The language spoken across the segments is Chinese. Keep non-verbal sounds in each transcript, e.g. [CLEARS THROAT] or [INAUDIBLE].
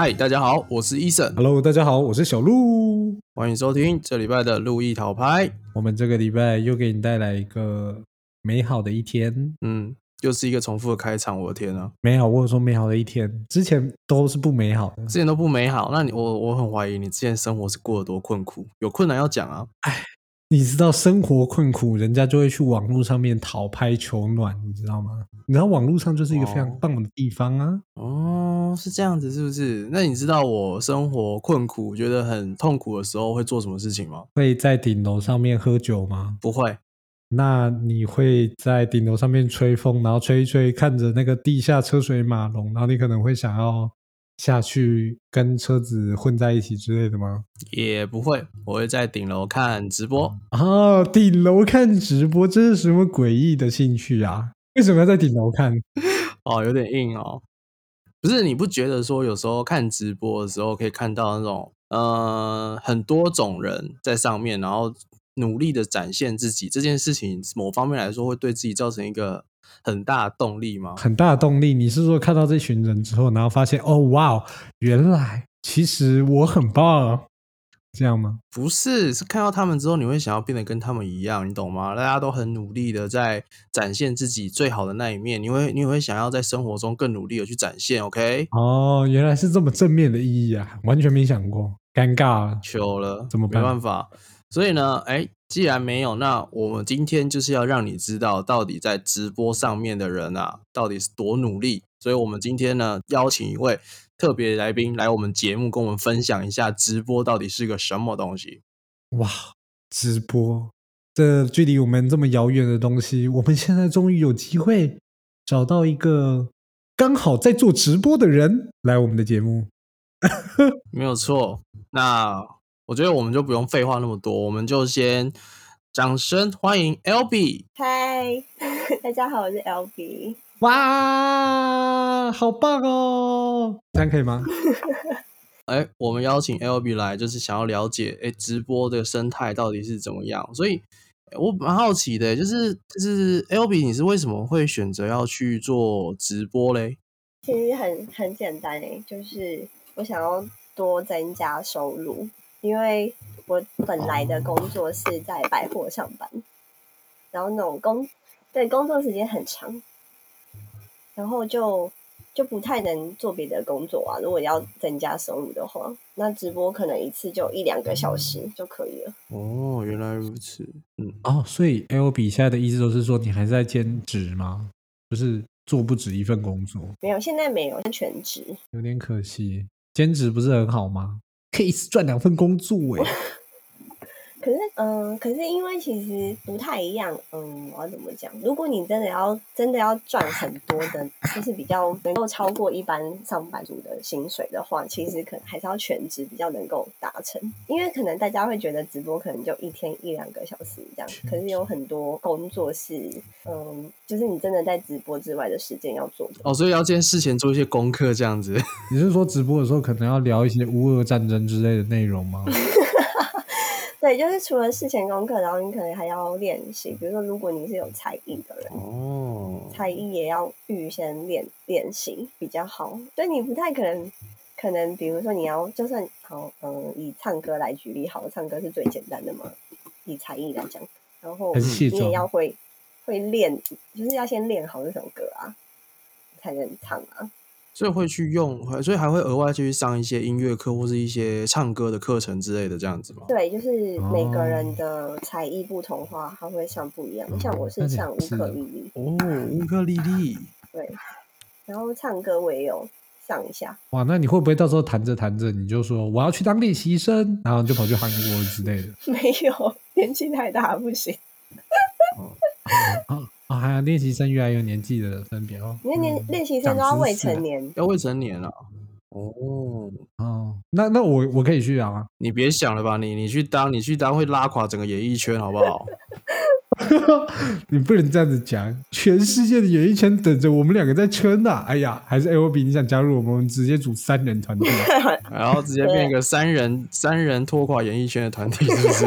嗨，大家好，我是伊森，Hello，大家好，我是小鹿。欢迎收听这礼拜的路易讨拍。我们这个礼拜又给你带来一个美好的一天。嗯，又是一个重复的开场，我的天啊，美好，我有说美好的一天，之前都是不美好的。之前都不美好，那你我我很怀疑你之前生活是过得多困苦，有困难要讲啊。你知道生活困苦，人家就会去网络上面讨拍求暖，你知道吗？你知道网络上就是一个非常哦棒的地方啊。哦，是这样子，是不是？那你知道我生活困苦，觉得很痛苦的时候会做什么事情吗？会在顶楼上面喝酒吗？不会，那你会在顶楼上面吹风，然后吹一吹，看着那个地下车水马龙，然后你可能会想要下去跟车子混在一起之类的吗？也不会，我会在顶楼看直播。啊，顶楼看直播，这是什么诡异的兴趣啊？为什么要在顶楼看？[LAUGHS] 哦，有点硬哦。不是，你不觉得说有时候看直播的时候可以看到那种呃很多种人在上面，然后努力的展现自己这件事情，某方面来说会对自己造成一个很大的动力吗？很大的动力。你是说看到这群人之后，然后发现哦，哇哦，原来其实我很棒，这样吗？不是，是看到他们之后，你会想要变得跟他们一样，你懂吗？大家都很努力的在展现自己最好的那一面，你会你会想要在生活中更努力的去展现，OK？哦，原来是这么正面的意义啊，完全没想过，尴尬了。糗了，怎么办办法。所以呢，哎，既然没有，那我们今天就是要让你知道，到底在直播上面的人啊，到底是多努力。所以我们今天呢，邀请一位特别来宾来我们节目，跟我们分享一下直播到底是个什么东西。哇，直播，这距离我们这么遥远的东西，我们现在终于有机会找到一个刚好在做直播的人来我们的节目。[LAUGHS] 没有错。那我觉得我们就不用废话那么多，我们就先掌声欢迎 L B。嗨，[LAUGHS] 大家好，我是 LB。哇，好棒哦！这样可以吗？[LAUGHS] 哎，我们邀请 L B 来，就是想要了解哎直播的生态到底是怎么样，所以我蛮好奇的，就是就是 L B 你是为什么会选择要去做直播嘞？其实很很简单诶，就是我想要多增加收入，因为我本来的工作是在百货上班，然后那种工对工作时间很长，然后就就不太能做别的工作啊。如果要增加收入的话，那直播可能一次就一两个小时就可以了。哦，原来如此，嗯，哦，所以 L B 现在的意思都是说你还在兼职吗？就是做不止一份工作，没有，现在没有全职。有点可惜。兼职不是很好吗？可以赚两份工作哎。可是，嗯、可是因为其实不太一样，嗯，我要怎么讲？如果你真的要真的要赚很多的，就是比较能够超过一般上班族的薪水的话，其实可能还是要全职比较能够达成。因为可能大家会觉得直播可能就一天一两个小时这样，可是有很多工作是，嗯，就是你真的在直播之外的时间要做的。哦，所以要先事前做一些功课这样子。你是说直播的时候可能要聊一些乌俄战争之类的内容吗？[LAUGHS] 对，就是除了事前功课，然后你可能还要练习，比如说如果你是有才艺的人，哦，才艺也要预先练练习比较好，所以你不太可能，可能比如说你要就算好，嗯，以唱歌来举例好了，唱歌是最简单的嘛，以才艺来讲，然后你也要会会练，就是要先练好这首歌啊，才能唱啊。所以会去用，所以还会额外去上一些音乐课或是一些唱歌的课程之类的这样子吗？对，就是每个哦人的才艺不同化，他会上不一样。像我是上乌克丽丽，哦，乌克丽丽，对，然后唱歌我也有上一下，哇，那你会不会到时候弹着弹着你就说我要去当练习生，然后你就跑去韩国之类的？[LAUGHS] 没有 [LAUGHS] 年纪太大不行。[LAUGHS] 啊啊，还有练习生越来越有年纪的分别哦。因为练习生都要未成年，要未成年啊。哦，哦，那那我我可以去啊。你别想了吧，你你去当你去当会拉垮整个演艺圈，好不好？[LAUGHS] 你不能这样子讲，全世界的演艺圈等着我们两个在圈呐、哎呀，还是 L B 你想加入我们，我们直接组三人团队。[LAUGHS] 然后直接变一个三人三人拖垮演艺圈的团体，是不是？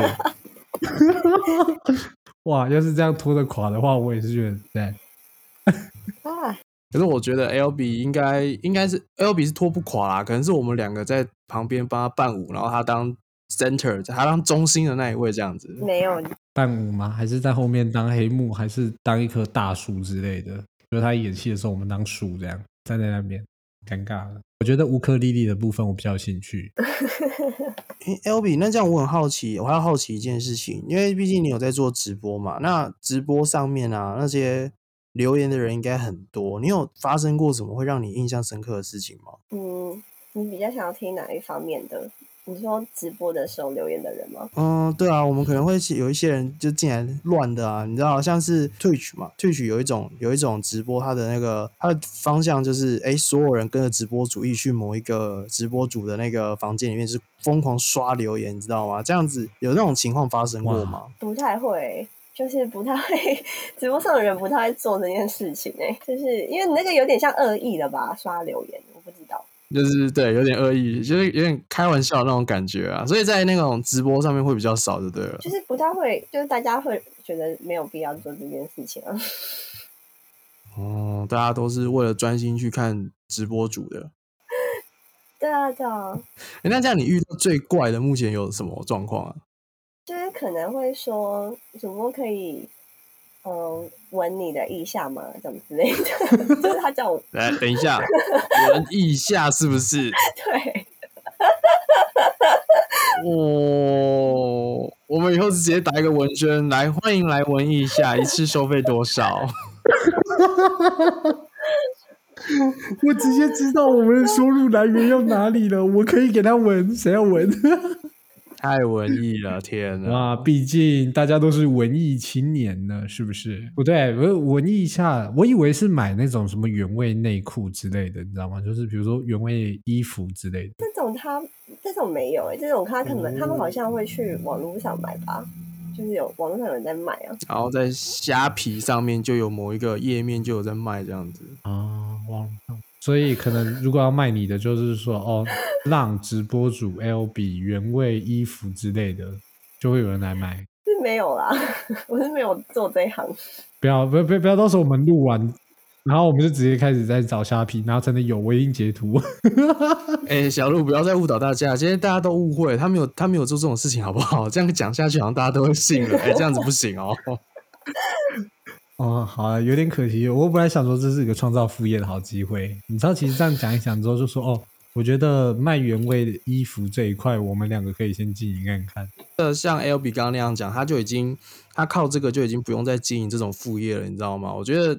[LAUGHS] 哇，要是这样拖着垮的话，我也是觉得对。[LAUGHS] 啊，可是我觉得 L B 应该应该是 L B 是拖不垮啦，可能是我们两个在旁边帮他伴舞，然后他当 center，他当中心的那一位这样子。没有，伴舞吗？还是在后面当黑幕，还是当一棵大树之类的？就是他演戏的时候，我们当树这样站在那边，尴尬了。我觉得乌克丽丽的部分我比较有兴趣。[LAUGHS] 诶 L B，那这样我很好奇，我还要好奇一件事情，因为毕竟你有在做直播嘛，那直播上面啊那些留言的人应该很多，你有发生过什么会让你印象深刻的事情吗？嗯，你比较想要听哪一方面的？你说直播的时候留言的人吗？嗯，对啊，我们可能会有一些人就进来乱的啊，你知道，像是 Twitch 嘛，Twitch 有一种有一种直播，它的那个它的方向就是，哎，所有人跟着直播主一去某一个直播主的那个房间里面，是疯狂刷留言，你知道吗？这样子有那种情况发生过吗？不太会，就是不太会，直播上的人不太会做这件事情哎、就是因为你那个有点像恶意的吧，刷留言，我不知道。就是对，有点恶意，就是有点开玩笑那种感觉啊，所以在那种直播上面会比较少，就对了。就是不太会，就是大家会觉得没有必要做这件事情啊。[LAUGHS] 哦，大家都是为了专心去看直播主的。[LAUGHS] 对啊，对啊，诶那这样你遇到最怪的目前有什么状况啊？就是可能会说主播可以，嗯、闻你的腋下吗？怎么之类的，[LAUGHS] 就是他叫我 [LAUGHS] 来，等一下，闻腋下是不是？对，哦，我们以后直接打一个文宣，来欢迎来闻腋下，一次收费多少？[LAUGHS] 我直接知道我们的收入来源要哪里了，我可以给他闻，谁要闻？太文艺了，天哪！啊，毕竟大家都是文艺青年呢，是不是？不对，我文艺一下，我以为是买那种什么原味内裤之类的，你知道吗？就是比如说原味衣服之类的。这种他这种没有哎、这种他可能、他们好像会去网络上买吧，就是有网络上有人在卖啊。然后在虾皮上面就有某一个页面就有在卖这样子。啊，网上，所以可能如果要卖你的，就是说哦，让直播主 L 比原味衣服之类的，就会有人来买。是没有啦，[LAUGHS] 我是没有做这一行。不要不要不要不要，到时候我们录完，然后我们就直接开始在找虾皮，然后才能有我已经截图。哎、小鹿不要再误导大家，今天大家都误会，他没有他没有做这种事情，好不好？[LAUGHS] 这样讲下去，好像大家都会信了。哎、这样子不行哦。哦，好啊，有点可惜。我本来想说这是一个创造副业的好机会，你知道，其实这样讲一讲之后，就说哦，我觉得卖原味的衣服这一块，我们两个可以先经营看看。呃，像 L B 刚刚那样讲，他就已经他靠这个就已经不用再经营这种副业了，你知道吗？我觉得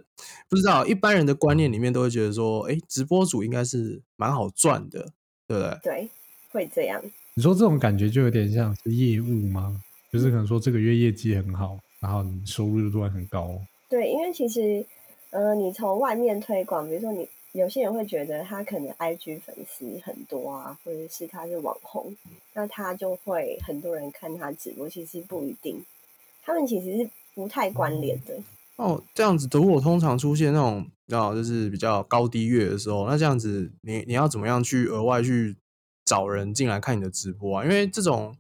不知道一般人的观念里面都会觉得说，哎、直播主应该是蛮好赚的，对不对？对，会这样。你说这种感觉就有点像是业务吗？就是可能说这个月业绩很好，然后你收入突然很高。对，因为其实，呃，你从外面推广，比如说你有些人会觉得他可能 IG 粉丝很多啊，或者是他是网红，那他就会很多人看他直播，其实不一定，他们其实是不太关联的。哦，这样子，如果通常出现那种，啊，就是比较高低月的时候，那这样子你，你要怎么样去额外去找人进来看你的直播啊？因为这种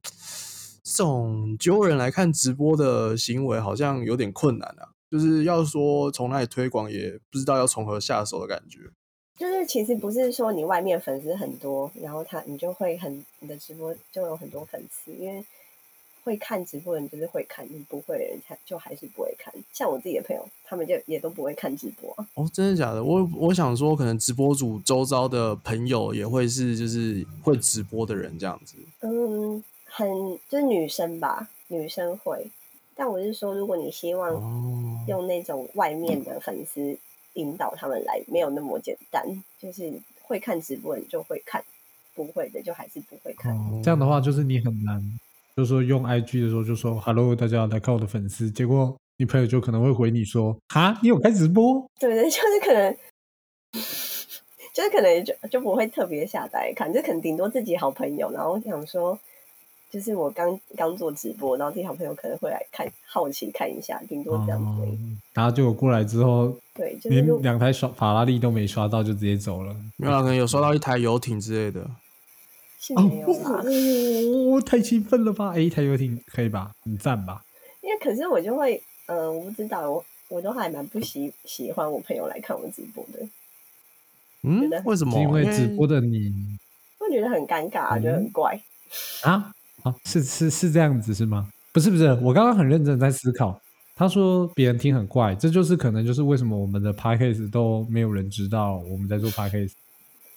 这种揪人来看直播的行为，好像有点困难啊。就是要说从哪里推广，也不知道要从何下手的感觉。就是其实不是说你外面粉丝很多，然后他你就会很你的直播就有很多粉丝，因为会看直播的人就是会看，你不会的人才就还是不会看。像我自己的朋友，他们就也都不会看直播啊。哦，真的假的？我我想说，可能直播主周遭的朋友也会是就是会直播的人这样子。嗯，很就是女生吧，女生会。但我是说，如果你希望哦，用那种外面的粉丝引导他们来，没有那么简单。就是会看直播的人就会看，不会的就还是不会看。哦，这样的话就是你很难，就是说用 IG 的时候就说 “Hello，大家来看我的粉丝”，结果你朋友就可能会回你说：“哈，你有开直播对对，就是可能，就是可能就就不会特别下载来看，就可能顶多自己好朋友，然后想说，就是我刚刚做直播，然后自己好朋友可能会来看，好奇看一下，顶？”多这样子然后结果过来之后，对，就是连两台刷法拉利都没刷到，就直接走了。没有啦，可能有刷到一台游艇之类的。是哦没有啦，哦，太兴奋了吧！哎，一台游艇可以吧？很赞吧？因为可是我就会，呃，我不知道，我我都还蛮不喜喜欢我朋友来看我直播的，嗯得，为什么？因为直播的你会觉得很尴尬，觉得很怪。啊啊，是是是这样子是吗？不是不是，我刚刚很认真在思考。他说别人听很怪，这就是可能就是为什么我们的 podcast 都没有人知道我们在做 podcast。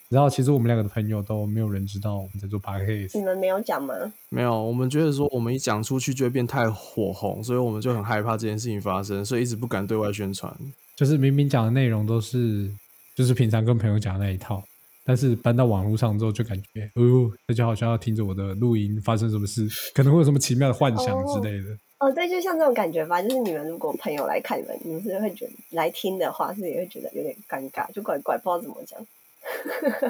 然后其实我们两个的朋友都没有人知道我们在做 podcast。你们没有讲吗？没有，我们觉得说我们一讲出去就会变太火红，所以我们就很害怕这件事情发生，所以一直不敢对外宣传。就是明明讲的内容都是就是平常跟朋友讲的那一套，但是搬到网络上之后就感觉，哦，大家好像要听着我的录音发生什么事，可能会有什么奇妙的幻想之类的。哦，对，就像这种感觉吧，就是你们如果朋友来看你们，你们是会觉得来听的话，是也会觉得有点尴尬，就怪怪，不知道怎么讲，[LAUGHS]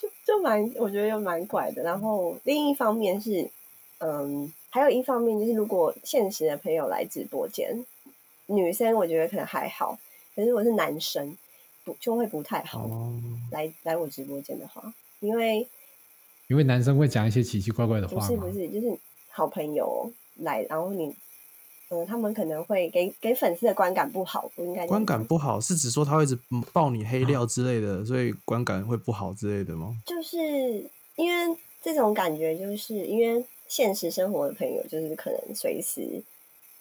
就就蛮，我觉得又蛮怪的。然后另一方面是，嗯，还有一方面就是，如果现实的朋友来直播间，女生我觉得可能还好，可是如果是男生，不就会不太好。哦，来来我直播间的话，因为因为男生会讲一些奇奇怪怪的不话不是不是，就是好朋友来，然后你，嗯、他们可能会给给粉丝的观感不好，不应该观感不好是指说他会一直爆你黑料之类的，所以观感会不好之类的吗？就是因为这种感觉，就是因为现实生活的朋友，就是可能随时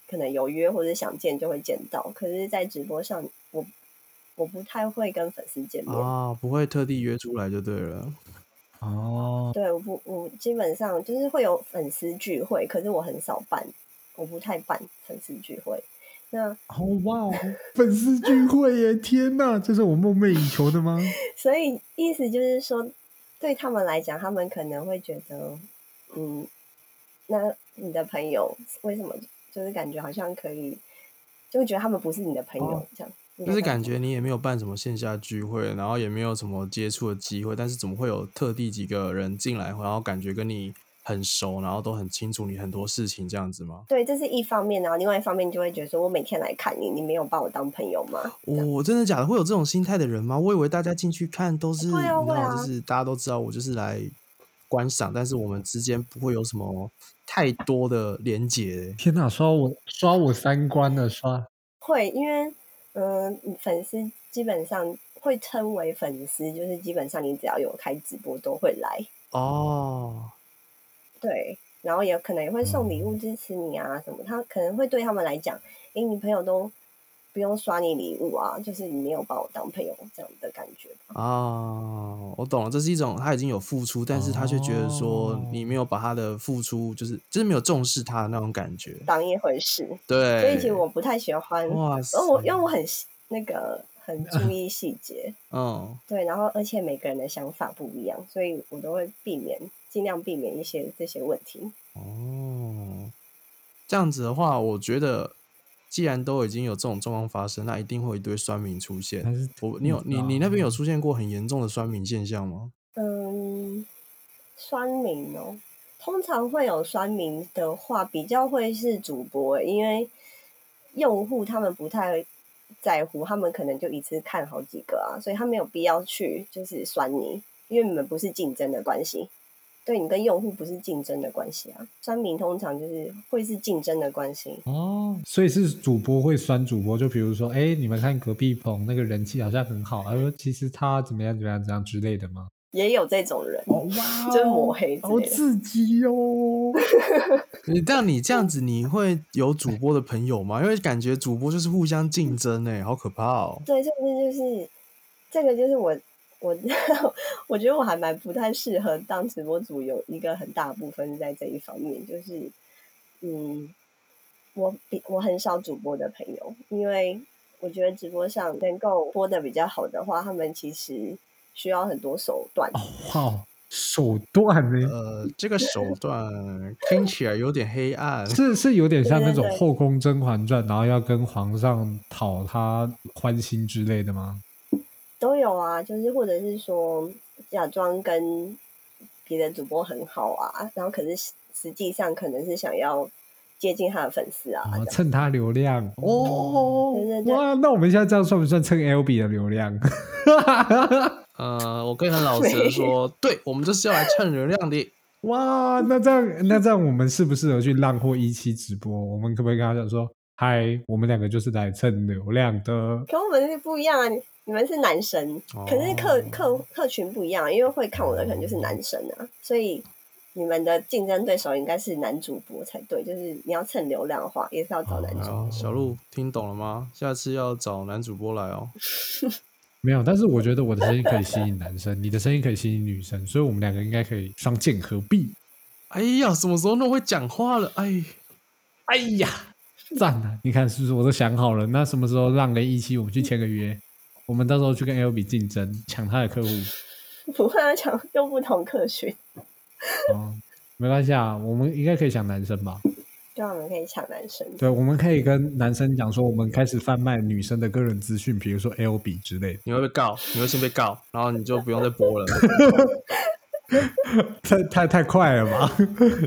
可能有约或者想见就会见到，可是，在直播上，我我不太会跟粉丝见面。啊，不会特地约出来就对了。哦，对，我不，我基本上就是会有粉丝聚会，可是我很少办，我不太办粉丝聚会。那哦哇哦，粉丝聚会耶！天哪，这是我梦寐以求的吗？[LAUGHS] 所以意思就是说，对他们来讲，他们可能会觉得，嗯，那你的朋友为什么就是感觉好像可以，就会觉得他们不是你的朋友、哦这样，就是感觉你也没有办什么线下聚会，然后也没有什么接触的机会，但是怎么会有特地几个人进来，然后感觉跟你很熟，然后都很清楚你很多事情这样子吗？对，这是一方面，然后另外一方面就会觉得说，我每天来看你，你没有把我当朋友吗？我、真的假的？会有这种心态的人吗？我以为大家进去看都是，会啊你知道，会啊就是大家都知道我就是来观赏，但是我们之间不会有什么太多的连结。天哪，刷我刷我三观了，刷会，因为嗯、粉丝基本上会称为粉丝，就是基本上你只要有开直播都会来。哦，对，然后也可能也会送礼物支持你啊什么，他可能会对他们来讲，诶，你朋友都不用刷你礼物啊，就是你没有把我当朋友这样的感觉吧。啊，我懂了，这是一种他已经有付出，但是他却觉得说哦你没有把他的付出，就是就是没有重视他的那种感觉。当一回事，对，所以其实我不太喜欢，哇塞然后我因为我很那个很注 [LAUGHS] 意细节，嗯，对，然后而且每个人的想法不一样，所以我都会避免尽量避免一些这些问题。哦，这样子的话，我觉得既然都已经有这种状况发生，那一定会有一堆酸民出现。我你有你你那边有出现过很严重的酸民现象吗？嗯，酸民哦，通常会有酸民的话，比较会是主播欸，因为用户他们不太在乎，他们可能就一次看好几个啊，所以他没有必要去就是酸你，因为你们不是竞争的关系，对你跟用户不是竞争的关系啊，酸民通常就是会是竞争的关系。哦，所以是主播会酸主播，就比如说，哎，你们看隔壁棚那个人气好像很好，他说其实他怎么样怎么样怎么样之类的吗？也有这种人，哦哇就是抹黑之好。刺激哦！[LAUGHS] 你但你这样子，你会有主播的朋友吗？因为感觉主播就是互相竞争哎、好可怕哦。对，这个就是这个就是我我我觉得我还蛮不太适合当直播主，有一个很大部分是在这一方面，就是嗯，我比我很少主播的朋友，因为我觉得直播上能够播的比较好的话，他们其实需要很多手段。哦哇，手段呢？呃，这个手段听起来有点黑暗。是是有点像那种后宫《甄嬛传》，然后要跟皇上讨他欢心之类的吗？都有啊，就是或者是说假装跟别的主播很好啊，然后可是实实际上可能是想要接近他的粉丝啊，蹭他流量哦对对对哇，那我们现在这样算不算蹭 L B 的流量？[LAUGHS] [LAUGHS] 呃，我可以很老实的说，对我们就是要来蹭流量的。哇，那这样那这样我们适不适合去浪或一期直播？我们可不可以跟他讲说，嗨，我们两个就是来蹭流量的？可我们是不一样啊，你你们是男生，可是客哦客客群不一样，因为会看我的可能就是男生啊，所以你们的竞争对手应该是男主播才对。就是你要蹭流量的话，也是要找男主播。好，小鹿听懂了吗？下次要找男主播来哦。[LAUGHS] 没有，但是我觉得我的声音可以吸引男生，你的声音可以吸引女生，所以我们两个应该可以双剑合璧。哎呀，什么时候那么会讲话了？哎，哎呀，赞啊！你看是不是我都想好了？那什么时候让雷一期我们去签个约？我们到时候去跟 L B 竞争，抢他的客户。[LAUGHS] 不会啊，抢用不同客群，[LAUGHS] 哦，没关系啊，我们应该可以抢男生吧？对我们可以抢男生。对，我们可以跟男生讲说，我们开始贩卖女生的个人资讯，比如说 L B 之类的。你会被告，你会先被告，然后你就不用再播了。[LAUGHS] 太太太快了吧？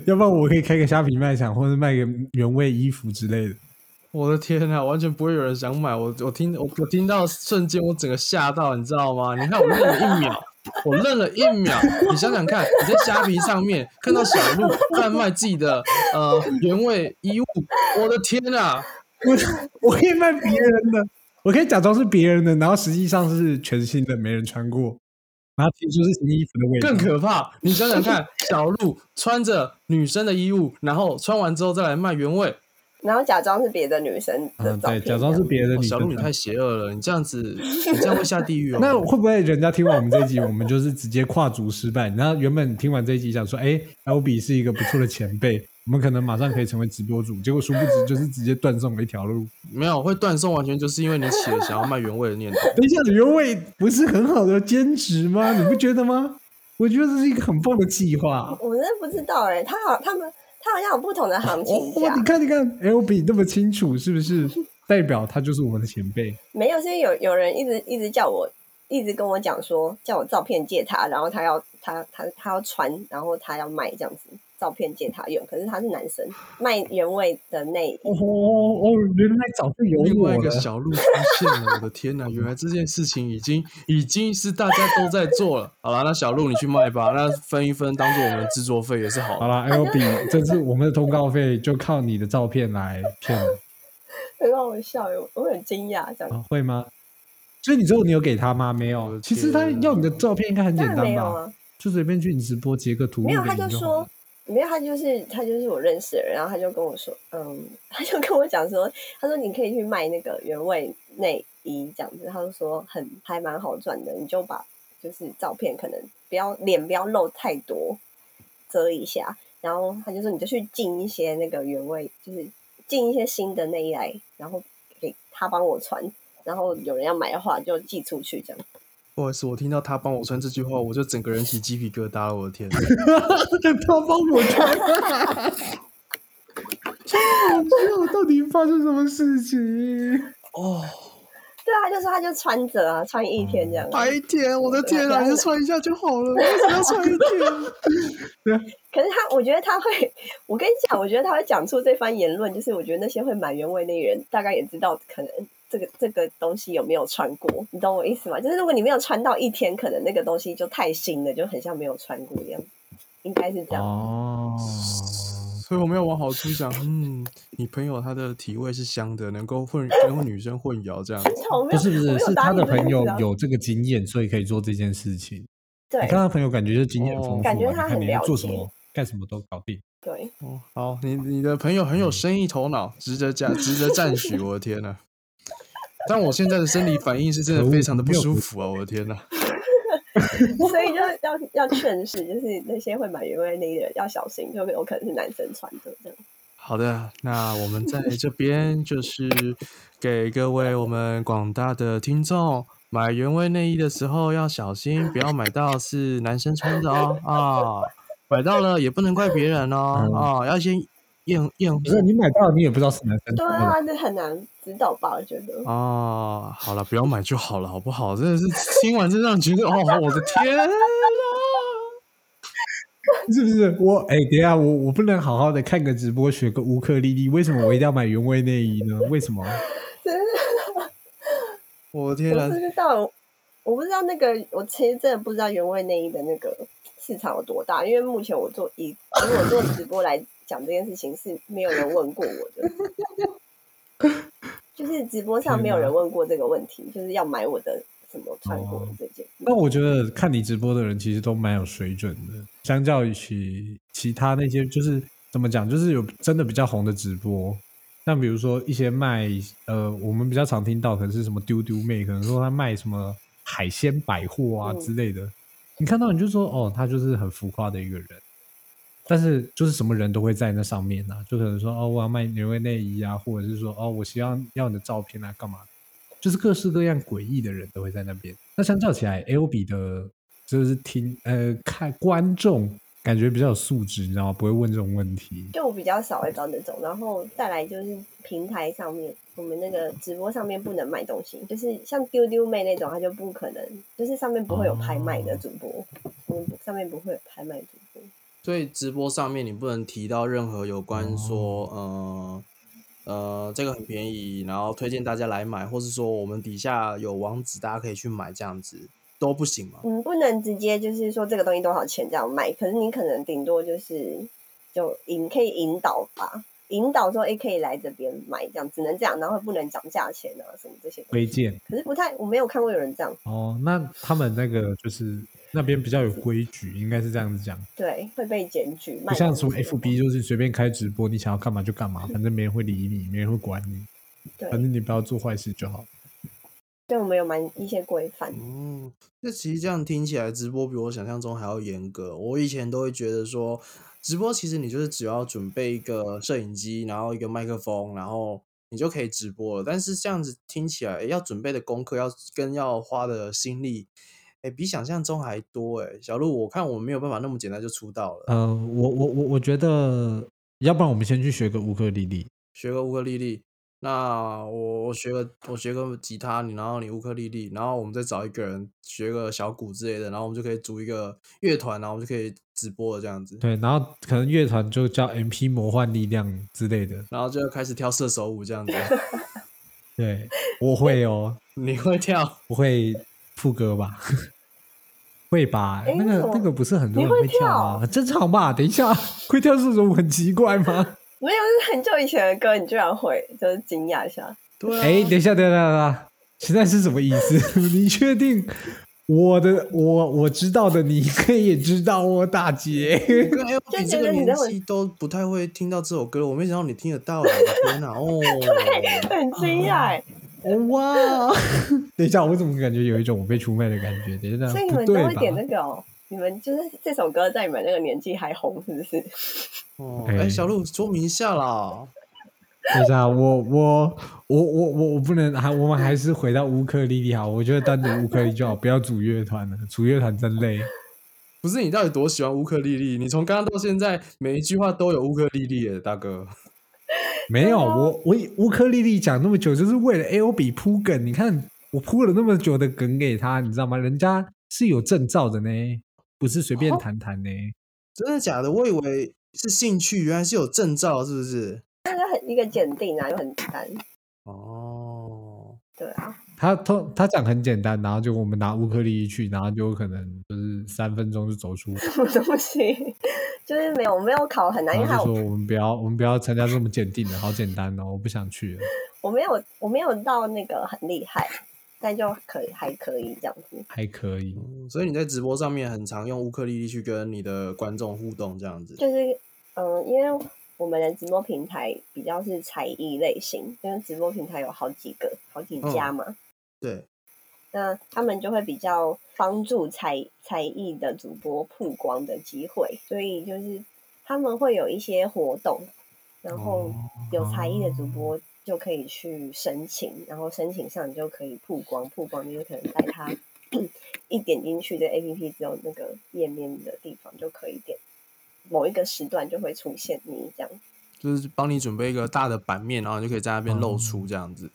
要不然我可以开个虾皮卖场，或者卖个原味衣服之类的。我的天啊，完全不会有人想买。我我听我我听到瞬间，我整个吓到，你知道吗？你看我愣了一秒，我愣了一秒。你想想看，你在虾皮上面看到小鹿贩卖自己的呃原味衣物，我的天啊！我我可以卖别人的，我可以假装是别人的，然后实际上是全新的，没人穿过，然后提出是新衣服的味道。更可怕，你想想看，小鹿穿着女生的衣物，然后穿完之后再来卖原味，然后假装是别的女生的嗯，对，假装是别的女生。哦小鹿你太邪恶了，你这样子，你这样会下地狱哦。[LAUGHS] 那会不会人家听完我们这一集，我们就是直接跨足失败？然后原本听完这一集想说，哎，L B 是一个不错的前辈，[LAUGHS] 我们可能马上可以成为直播主，结果殊不知就是直接断送了一条路。[LAUGHS] 没有会断送，完全就是因为你起了想要卖原味的念头。等一下，原味不是很好的兼职吗？你不觉得吗？我觉得这是一个很棒的计划。我真的不知道哎、他好，他们他好像有不同的行情哦，价你，看，你看，L B 那么清楚，是不是？[LAUGHS] 代表他就是我们的前辈。没有，是因为有有人一直一直叫我，一直跟我讲说，叫我照片借他，然后他要他他他要穿，然后他要卖这样子，照片借他用。可是他是男生，卖原味的内衣，哦哦，原来早就有我另外一个了。小鹿出现了，我的天哪！[LAUGHS] 原来这件事情已经已经是大家都在做了。[LAUGHS] 好了，那小鹿你去卖吧，那分一分当做我们的制作费也是好的。好了，L B，这次我们的通告费就靠你的照片来骗了 [LAUGHS] 很好笑耶，我很惊讶这样。啊？会吗？所以你最后你有给他吗？没有。其实他要你的照片应该很当简单吧？就随便去你直播截个图录没有，他给你就说了。没有，他就是他就是我认识的人，然后他就跟我说，嗯，[LAUGHS] 他就跟我讲说，他说你可以去卖那个原味内衣这样子，他就说很还蛮好赚的，你就把就是照片可能不要脸不要露太多，遮一下，然后他就说你就去进一些那个原味，就是进一些新的内衣来，然后给他帮我穿，然后有人要买的话就寄出去这样。不好意思，我听到他帮我穿这句话，我就整个人起鸡皮疙瘩了。我的天！[LAUGHS] 他帮我穿，我知道到底发生什么事情。哦，对啊，就是他就穿着啊，穿一天这样。白天，我的天啊，就穿一下就好了，为什么要穿一天？[LAUGHS] 可是他，我觉得他会，我跟你讲，我觉得他会讲出这番言论，就是我觉得那些会买原味那人，大概也知道可能这个这个东西有没有穿过，你懂我意思吗？就是如果你没有穿到一天，可能那个东西就太新了，就很像没有穿过一样，应该是这样。哦，所以我们要往好处想，嗯，你朋友他的体味是香的，能够混跟女生混淆这样。不是不是，是他的朋友有这个经验，所以可以做这件事情。对你看他朋友感觉就经验丰富啊，感觉他很了解做什么干什么都搞定。对，哦，好，你你的朋友很有生意头脑，值得加值得赞许。[LAUGHS] 我的天呐！但我现在的生理反应是真的非常的不舒服啊！[LAUGHS] 我的天呐！所以就是要要劝示，就是那些会买原味内衣的人要小心，就有可能是男生穿的这样。好的，那我们在这边就是给各位我们广大的听众买原味内衣的时候要小心，不要买到是男生穿的哦 [LAUGHS] 啊！买到了也不能怪别人哦嗯啊，要先验验不是你买到，你也不知道是男生穿的。对啊，这很难指导吧？我觉得。啊，好了，不要买就好了，好不好？真的是听完真让人觉得，哦，我的天呐！[LAUGHS] 是不是？我哎、等一下，我我不能好好的看个直播，学个乌克丽丽，为什么我一定要买原味内衣呢？为什么？[LAUGHS] [LAUGHS] 我的天呐我不！知道，我不知道那个，我其实真的不知道原味内衣的那个市场有多大，因为目前我做以以我做直播来讲这件事情是没有人问过我的，[LAUGHS] 就是直播上没有人问过这个问题，就是要买我的什么穿过这件。那我觉得看你直播的人其实都蛮有水准的，相较于其其他那些就是怎么讲，就是有真的比较红的直播，像比如说一些卖呃，我们比较常听到可能是什么丢丢妹，可能说他卖什么海鲜百货啊嗯之类的，你看到你就说哦，他就是很浮夸的一个人。但是就是什么人都会在那上面啊，就可能说哦，我要卖牛味内衣啊，或者是说哦，我希望要你的照片啊，干嘛？就是各式各样诡异的人都会在那边。那相较起来，L 比的就是听呃看观众感觉比较有素质，你知道吗？不会问这种问题。就我比较少会到那种，然后再来就是平台上面，我们那个直播上面不能卖东西，就是像丢丢妹那种，它就不可能，就是上面不会有拍卖的主播，上面不会有拍卖主播。所以直播上面你不能提到任何有关说，呃呃，这个很便宜，然后推荐大家来买，或是说我们底下有网址，大家可以去买，这样子都不行吗？嗯，不能直接就是说这个东西多少钱这样卖，可是你可能顶多就是就引可以引导吧，引导说哎可以来这边买这样，只能这样，然后不能讲价钱啊什么这些。推荐可是不太，我没有看过有人这样，哦，那他们那个就是那边比较有规矩，应该是这样子讲，对，会被检举。不像什么 FB 就是随便开直播，你想要干嘛就干嘛，[LAUGHS] 反正没人会理你，没人会管你，对反正你不要做坏事就好。对我们有蛮一些规范。嗯，那其实这样听起来，直播比我想象中还要严格。我以前都会觉得说，直播其实你就是只要准备一个摄影机，然后一个麦克风，然后你就可以直播了。但是这样子听起来，要准备的功课要跟要花的心力，哎，比想象中还多哎。小鹿，我看我们没有办法那么简单就出道了。呃，我我我我觉得，要不然我们先去学个乌克丽丽。学个乌克丽丽，那我我学个我学个吉他，你然后你乌克丽丽，然后我们再找一个人学个小鼓之类的，然后我们就可以组一个乐团，然后我们就可以直播了这样子，对，然后可能乐团就叫 MP 魔幻力量之类的。然后就开始跳射手舞这样子。[LAUGHS] 对，我会哦，[LAUGHS] 你会跳？我会副歌吧？[LAUGHS] 会吧？那个那个不是很多人会会跳吗？正常吧？[LAUGHS] 等一下，会跳这种很奇怪吗？没有，是很久以前的歌，你居然会，就是惊讶一下。对啊。哎，等一下，等一下，等一下，现在是什么意思？[LAUGHS] 你确定我的我我知道的，你可以也知道哦，大姐。我跟 L 就你这个年纪都不太会听到这首歌，我没想到你听得到，我的天哪！哦，对很惊讶欸，哇！[LAUGHS] 等一下，我怎么感觉有一种我被出卖的感觉？等一下，所以你？们都会点那个哦。你们就是这首歌在你们那个年纪还红，是不是？[LAUGHS] 哦，哎哎，小鹿说明一下啦。[LAUGHS] 等一下，我我我我我我不能，还我们还是回到乌克丽丽好，我觉得单独乌克丽就好，不要组乐团了，组乐团真累。不是你到底多喜欢乌克丽丽？你从刚刚到现在每一句话都有乌克丽丽耶，大哥。没有，我我以乌克丽丽讲那么久，就是为了 A O B 铺梗。你看我铺了那么久的梗给他，你知道吗？人家是有证照的呢，不是随便哦谈谈呢。真的假的？我以为是兴趣，原来是有证照，是不是？那个很一个鉴定啊，又很简单。哦，对啊，他通他讲很简单，然后就我们拿乌克丽丽去，然后就可能就是三分钟就走出来，什么东西？[LAUGHS] 就是没有我没有考很难，因为还有然后就说我们不要我们不要参加这么检定的，好简单哦，我不想去了。我没有我没有到那个很厉害，但就可以还可以这样子。还可以，嗯所以你在直播上面很常用乌克丽丽去跟你的观众互动，这样子。就是嗯、呃因为我们的直播平台比较是才艺类型，因为直播平台有好几个、好几家嘛，对，那他们就会比较帮助才才艺的主播曝光的机会，所以就是他们会有一些活动，然后有才艺的主播就可以去申请，然后申请上你就可以曝光，曝光就是可能在他 [CLEARS THROAT] 一点进去的 A P P 只有那个页面的地方就可以点。某一个时段就会出现你这样，就是帮你准备一个大的版面，然后你就可以在那边露出这样子。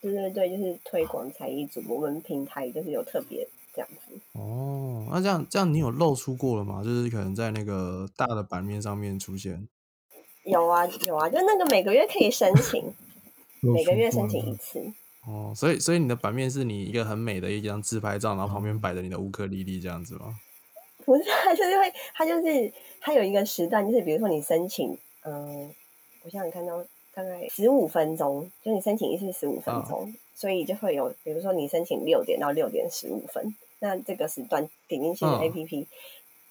对对对，就是推广才艺主播，我们平台就是有特别这样子。哦，那这样这样你有露出过了吗？就是可能在那个大的版面上面出现。有啊有啊，就那个每个月可以申请，每个月申请一次。哦，所以所以你的版面是你一个很美的一张自拍照，然后旁边摆着你的乌克丽丽这样子吗？[LAUGHS] 不是，他就是会，他就是它有一个时段，就是比如说你申请，嗯、我想想看到大大概十五分钟，就你申请一次十五分钟，所以就会有，比如说你申请六点到六点十五分，那这个时段点进去的嗯 APP。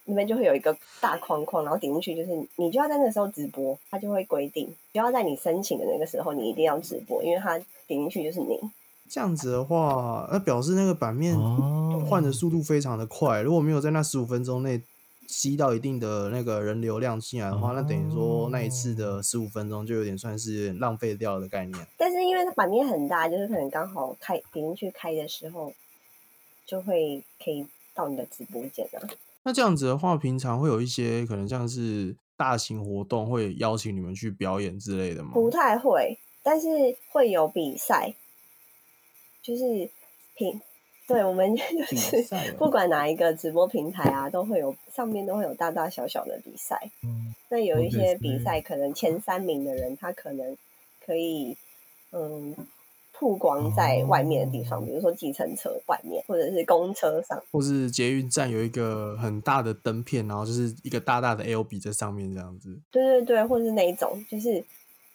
那边就会有一个大框框，然后点进去就是你就要在那个时候直播，它就会规定，就要在你申请的那个时候你一定要直播，因为它点进去就是你。这样子的话，那表示那个版面哦换的速度非常的快。如果没有在那十五分钟内吸到一定的那个人流量进来的话，那等于说那一次的十五分钟就有点算是浪费掉的概念。但是因为它版面很大，就是可能刚好开点进去开的时候，就会可以到你的直播间啊。那这样子的话，平常会有一些可能像是大型活动会邀请你们去表演之类的吗？不太会，但是会有比赛，就是平，对我们就是不管哪一个直播平台啊，都会有上面都会有大大小小的比赛。嗯那有一些比赛，可能前三名的人，他可能可以嗯曝光在外面的地方，哦比如说计程车外面，或者是公车上。或是捷运站有一个很大的灯片，然后就是一个大大的 L B 在上面这样子。对对对，或是那一种，就是，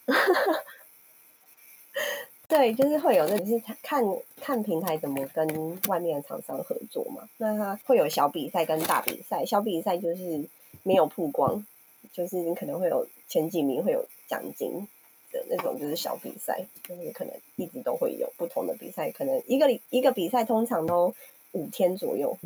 [LAUGHS] 对，就是会有那，只是看看平台怎么跟外面的厂商合作嘛。那它会有小比赛跟大比赛，小比赛就是没有曝光，就是你可能会有前几名会有奖金的那种，就是小比赛，就是可能一直都会有不同的比赛，可能一个礼一个比赛通常都五天左右，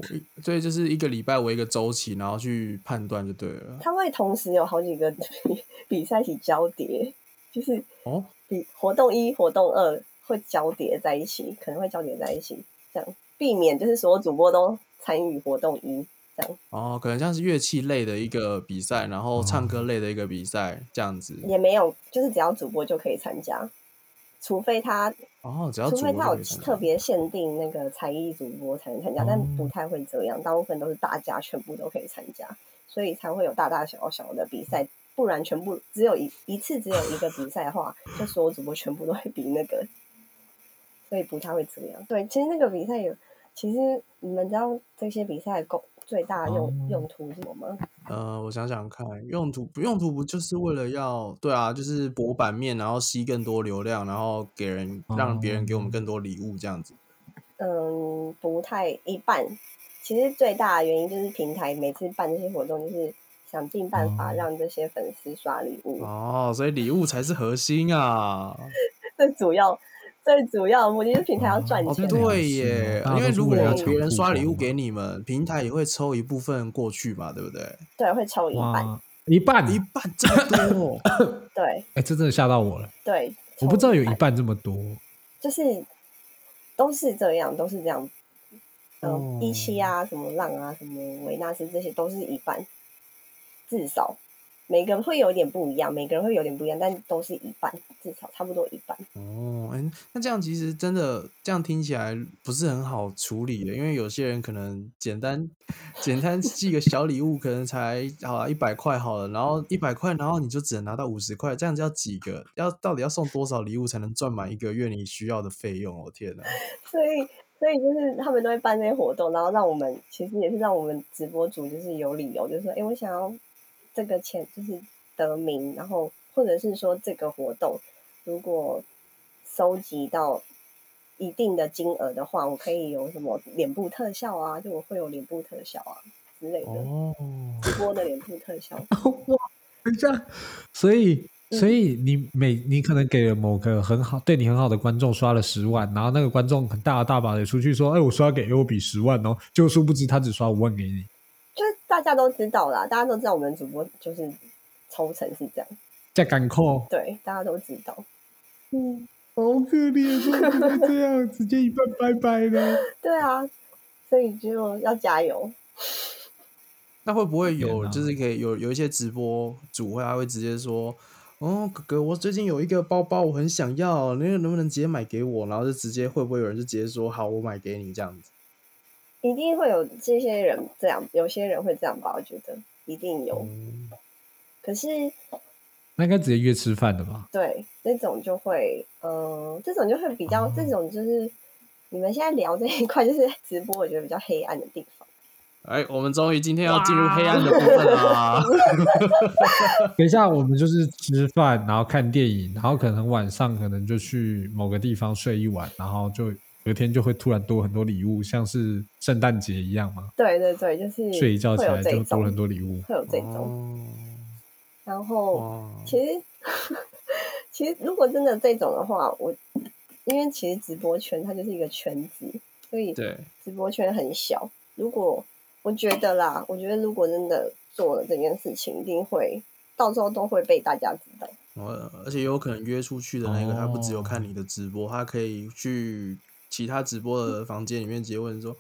所以就是一个礼拜为一个周期，然后去判断就对了。它会同时有好几个比 [LAUGHS] 比赛一起交叠，就是哦，比活动一、活动二会交叠在一起，可能会交叠在一起，这样避免就是所有主播都参与活动一，这样哦，可能像是乐器类的一个比赛，然后唱歌类的一个比赛这样子。也没有，就是只要主播就可以参加，除非他哦，只要除非他有特别限定那个才艺主播才能参加，但哦不太会这样，大部分都是大家全部都可以参加，所以才会有大大小小的比赛。不然全部只有一一次只有一个比赛的话，就所有主播全部都会比那个，所以不太会这样。对，其实那个比赛有，其实你们知道这些比赛的功最大的用、哦用途是什么吗？呃，我想想看，用途不用途不就是为了要对啊，就是博版面，然后吸更多流量，然后给人让别人给我们哦更多礼物这样子。嗯，不太一半。其实最大的原因就是平台每次办这些活动，就是想尽办法哦让这些粉丝刷礼物。哦，所以礼物才是核心啊！[LAUGHS] 最主要、最主要的目的就是平台要赚哦，钱。对耶，因为如果都是为了要别人刷礼物给你们，平台也会抽一部分过去嘛，对不对？对，会抽一半。一半，一半这么多，[LAUGHS] 对哎，这真的吓到我了，对，我不知道有一半这么多。就是都是这样，都是这样。嗯、哦一期啊，什么浪啊，什么维纳斯，这些都是一半，至少每个人会有点不一样，每个人会有点不一样，但都是一半，至少差不多一半。哦，哎，那这样其实真的这样听起来不是很好处理的，因为有些人可能简单简单寄个小礼物，可能才好啊一百块好了，然后一百块，然后你就只能拿到五十块，这样子要几个？要到底要送多少礼物才能赚满一个月你需要的费用？我、天哪！所以，所以就是他们都会办这些活动，然后让我们其实也是让我们直播主就是有理由，就是说，哎，我想要这个钱就是得名，然后或者是说这个活动如果收集到一定的金额的话，我可以有什么脸部特效啊，就我会有脸部特效啊之类的，哦，直播的脸部特效。[LAUGHS] 哇，等一下，所以所以你每你可能给了某个很好对你很好的观众刷了十万，然后那个观众很大大把的出去说，哎，我刷给 L 比十万哦，就殊不知他只刷五万给你，就是大家都知道啦，大家都知道我们主播就是抽成是这样，在赶扣，对，大家都知道。嗯，好可怜哦，怎么这样，直接一半拜拜了。[LAUGHS] 对啊，所以就要加油。那会不会有就是可以有有一些直播主会他会直接说，哦，哥哥，我最近有一个包包，我很想要，那个能不能直接买给我？然后就直接会不会有人就直接说，好，我买给你这样子？一定会有这些人这样，有些人会这样吧？我觉得一定有。嗯可是那应该直接约吃饭的吧？对那种就会，嗯、这种就会比较，哦这种就是你们现在聊这一块，就是直播，我觉得比较黑暗的地方。哎，我们终于今天要进入黑暗的部分啦！[LAUGHS] [LAUGHS] 等一下，我们就是吃饭，然后看电影，然后可能晚上可能就去某个地方睡一晚，然后就隔天就会突然多很多礼物，像是圣诞节一样嘛。对对对，就是睡一觉起来就多很多礼物。会有这种。哦，然后，其实 [LAUGHS] 其实如果真的这种的话，我因为其实直播圈它就是一个圈子，所以对，直播圈很小。如果我觉得啦，我觉得如果真的做了这件事情，一定会到时候都会被大家知道。呃，而且有可能约出去的那个，他不只有哦看你的直播，他可以去其他直播的房间里面直接问说，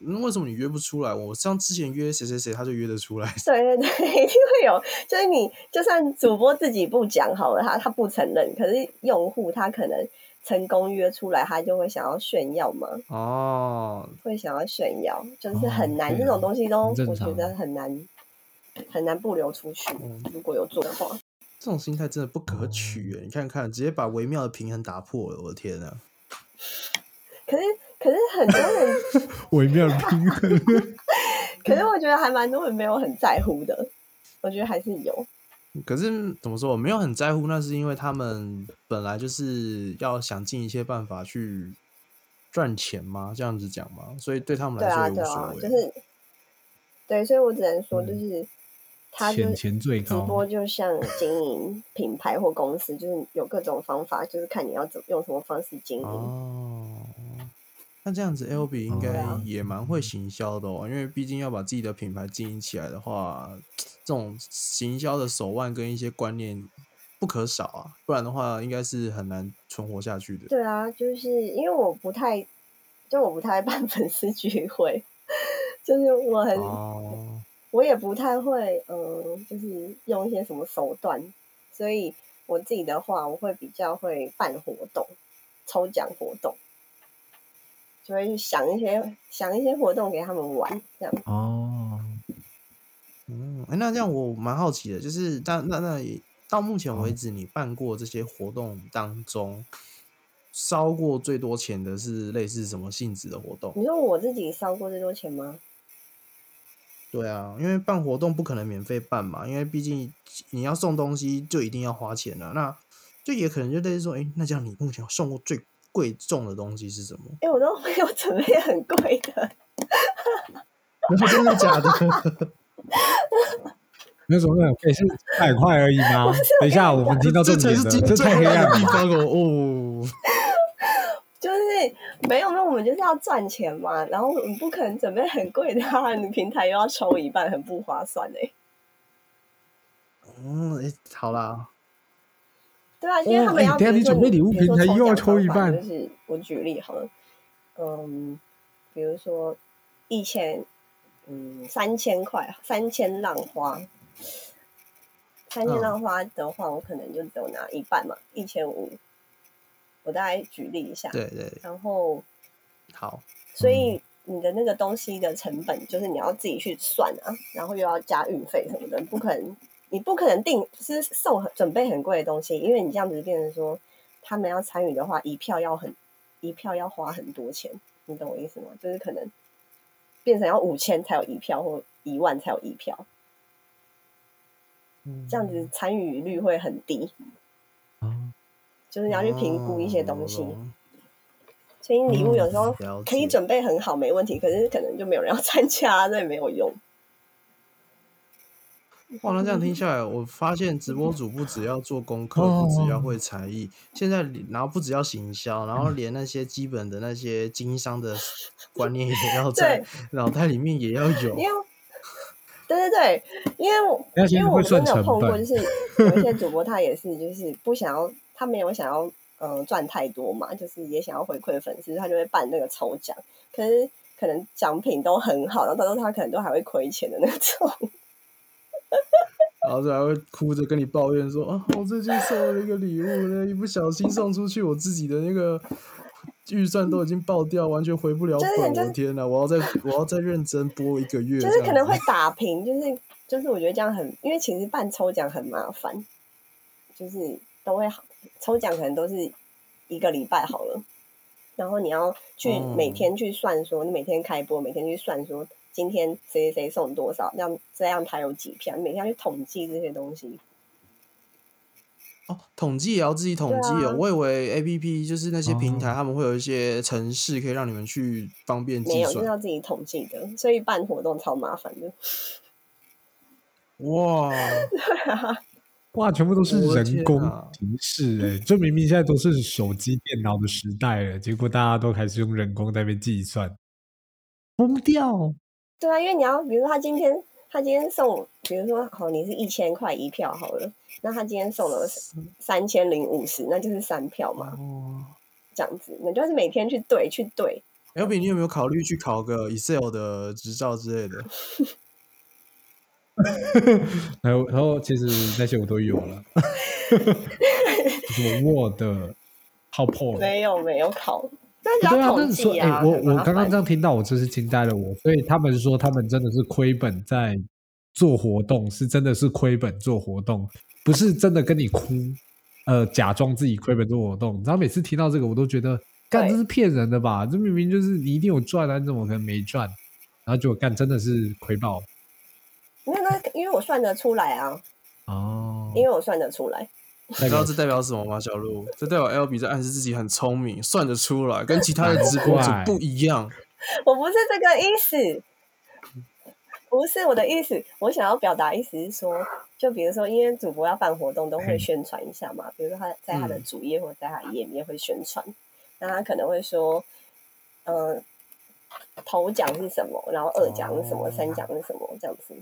嗯，为什么你约不出来？我像之前约谁谁谁，他就约得出来。对对对，一定会有。就是你就算主播自己不讲好了，他他不承认，可是用户他可能成功约出来，他就会想要炫耀嘛，哦，会想要炫耀，就是哦很难，这种东西都我觉得很难很难不流出去。嗯如果有做的话，这种心态真的不可取诶！你看看，直接把微妙的平衡打破了，我的天啊！可是可是很多人，微妙的平衡。[LAUGHS] 可是我觉得还蛮多人没有很在乎的，我觉得还是有。可是怎么说，我没有很在乎，那是因为他们本来就是要想尽一切办法去赚钱嘛，这样子讲嘛，所以对他们来说也对啊，无所谓。就是对，所以我只能说，嗯就是他就钱钱最直播，就像经营品牌或公司，就是有各种方法，就是看你要怎用什么方式经营。哦，那这样子，L B 应该也蛮会行销的哦，因为毕竟要把自己的品牌经营起来的话，这种行销的手腕跟一些观念不可少啊，不然的话应该是很难存活下去的。对啊，就是因为我不太，就我不太办粉丝聚会，就是我很、哦，我也不太会，嗯、就是用一些什么手段，所以我自己的话，我会比较会办活动、抽奖活动，就会去想一些想一些活动给他们玩，这样。哦，嗯，诶那这样我蛮好奇的，就是那那那到目前为止，你办过这些活动当中，烧过最多钱的是类似什么性质的活动？你说我自己烧过最多钱吗？对啊，因为办活动不可能免费办嘛，因为毕竟你要送东西就一定要花钱了、那就也可能就类似说，哎、那这样你目前送过最贵重的东西是什么？哎、我都没有准备很贵的，[LAUGHS] 真的假的？那种那可以是百块而已吗？等一下，我们听到这才是今这太黑暗了的地。方哦。哦，[LAUGHS] 就是没有没有，我们就是要赚钱嘛，然后我们不可能准备很贵的啊，你平台又要抽一半，很不划算哎、嗯，哎、好啦，对啊，因为他们要、哦哎等下你准备礼物平台又要抽一半就。是我举例好了，嗯，比如说一千，嗯，三千块，三千浪花，三千嗯。浪花的话，我可能就只有拿一半嘛，一千五。我大概举例一下，对对，然后。好，所以你的那个东西的成本就是你要自己去算啊，然后又要加运费什么的，不可能，你不可能定是送很准备很贵的东西，因为你这样子变成说他们要参与的话，一票要很一票要花很多钱，你懂我意思吗？就是可能变成要五千才有一票，或一万才有一票，这样子参与率会很低，哦就是你要去评估一些东西。哦所以礼物有时候可以解准备很好，没问题，可是可能就没有人要参加，那也没有用。哇，那这样听下来，我发现直播主不只要做功课，哦不只要会才艺，现在然后不只要行销，然后连那些基本的那些经商的 [LAUGHS] 观念也要在脑袋里面也要有因。为，对对对，因为因为我真的有碰过，就是有一些 [LAUGHS] 主播他也是就是不想要，他没有想要呃赚太多嘛，就是也想要回馈粉丝，他就会办那个抽奖，可是可能奖品都很好，然后到时候他可能都还会亏钱的那种。然后就还会哭着跟你抱怨说啊，我最近送了一个礼物呢，一不小心送出去，我自己的那个预算都已经爆掉，完全回不了就是本。我的天哪，我要再我要再认真播一个月，就是可能会打平，就是就是我觉得这样很，因为其实办抽奖很麻烦，就是都会好抽奖可能都是一个礼拜好了，然后你要去哦每天去算说，你每天开播，每天去算说今天谁谁谁送多少，这样这样他有几票，你每天要去统计这些东西。哦，统计也要自己统计哦。啊我以为 A P P 就是那些平台，他们会有一些程式可以让你们去方便计没有，就是算。要自己统计的，所以办活动超麻烦的。哇，[LAUGHS] 哇，全部都是人工提示哎、就明明现在都是手机、电脑的时代了，结果大家都开始用人工在那边计算，疯掉！对啊，因为你要，比如说他今天他今天送，比如说好，你是一千块一票好了，那他今天送了三千零五十，那就是三票嘛，哦这样子，那就是每天去对去对，，L B，你有没有考虑去考个 Excel 的执照之类的？[LAUGHS] 然后，然后其实那些我都有了，什么 Word、PowerPoint，没有没有考，对啊，要统但是说，哎、计啊。我我刚刚这样听到，我真是惊呆了我。所以他们说他们真的是亏本在做活动，是真的是亏本做活动，不是真的跟你哭，呃，假装自己亏本做活动。你知道，每次听到这个，我都觉得，干这是骗人的吧？这明明就是你一定有赚啊，你怎么可能没赚？然后结果干真的是亏爆因为那因为我算得出来啊，哦。因为我算得出来。你知道这代表什么吗？小鹿，这代表 L B 在暗示自己很聪明，算得出来，跟其他的直播主不一样。[LAUGHS] 我不是这个意思，不是我的意思。我想要表达意思是说，就比如说，因为主播要办活动，都会宣传一下嘛。比如说他在他的嗯主页或者在他页面会宣传，那他可能会说，嗯、头奖是什么，然后二奖是什么，哦三奖是什么这样子。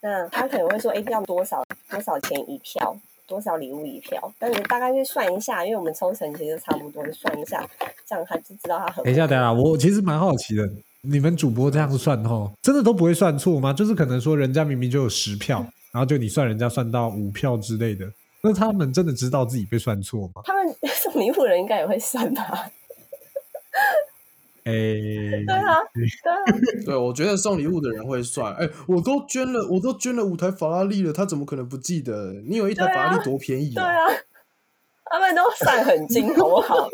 那他可能会说，哎，要多少多少钱一票，多少礼物一票。但你大概去算一下，因为我们抽成其实差不多，算一下，这样他就知道他很。等一下，等一下，我其实蛮好奇的，你们主播这样算吼，真的都不会算错吗？就是可能说人家明明就有十票，然后就你算人家算到五票之类的，那他们真的知道自己被算错吗？他们 [LAUGHS] 送礼物的人应该也会算吧？哎、对啊，对啊，[LAUGHS] 对，我觉得送礼物的人会算。哎、我都捐了，我都捐了五台法拉利了，他怎么可能不记得？你有一台法拉利多便宜啊对啊，他们都算很精，好不好？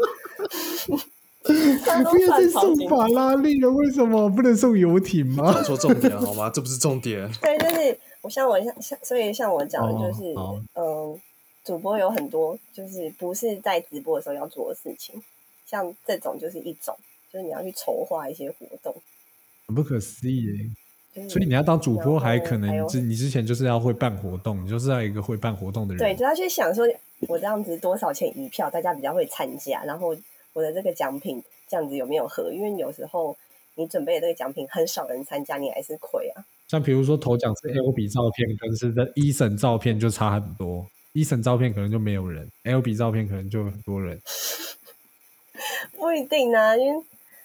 你不要再。送法拉利了，为什么不能送游艇吗搞？错重点好吗？这不是重点。对，就是我像我像像，所以像我讲的就是，哦嗯，主播有很多就是不是在直播的时候要做的事情，像这种就是一种，就是你要去筹划一些活动，很不可思议耶！所以你要当主播，还可能你之你之前就是要会办活动，你就是要一个会办活动的人。对，就要去想说，我这样子多少钱一票，大家比较会参加，然后我的这个奖品这样子有没有合？因为有时候你准备的这个奖品很少人参加，你还是亏啊。像比如说头奖是 L 比照片，跟是在一审照片就差很多，一审照片可能就没有人，L B 照片可能就很多人。[LAUGHS] 不一定啊，因为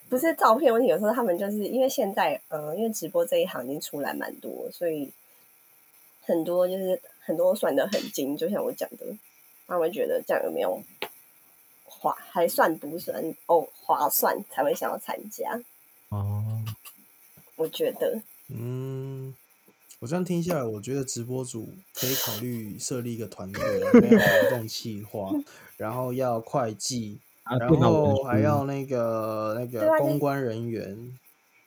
不是照片问题，有时候他们就是因为现在，呃，因为直播这一行已经出来蛮多，所以很多就是很多算的很精，就像我讲的，他们会觉得这样有没有划还算不算哦划算才会想要参加，哦，我觉得。嗯，我这样听下来，我觉得直播主可以考虑设立一个团队，[LAUGHS] 没有活动企划，然后要会计，啊，然后还要那个那个公关人员，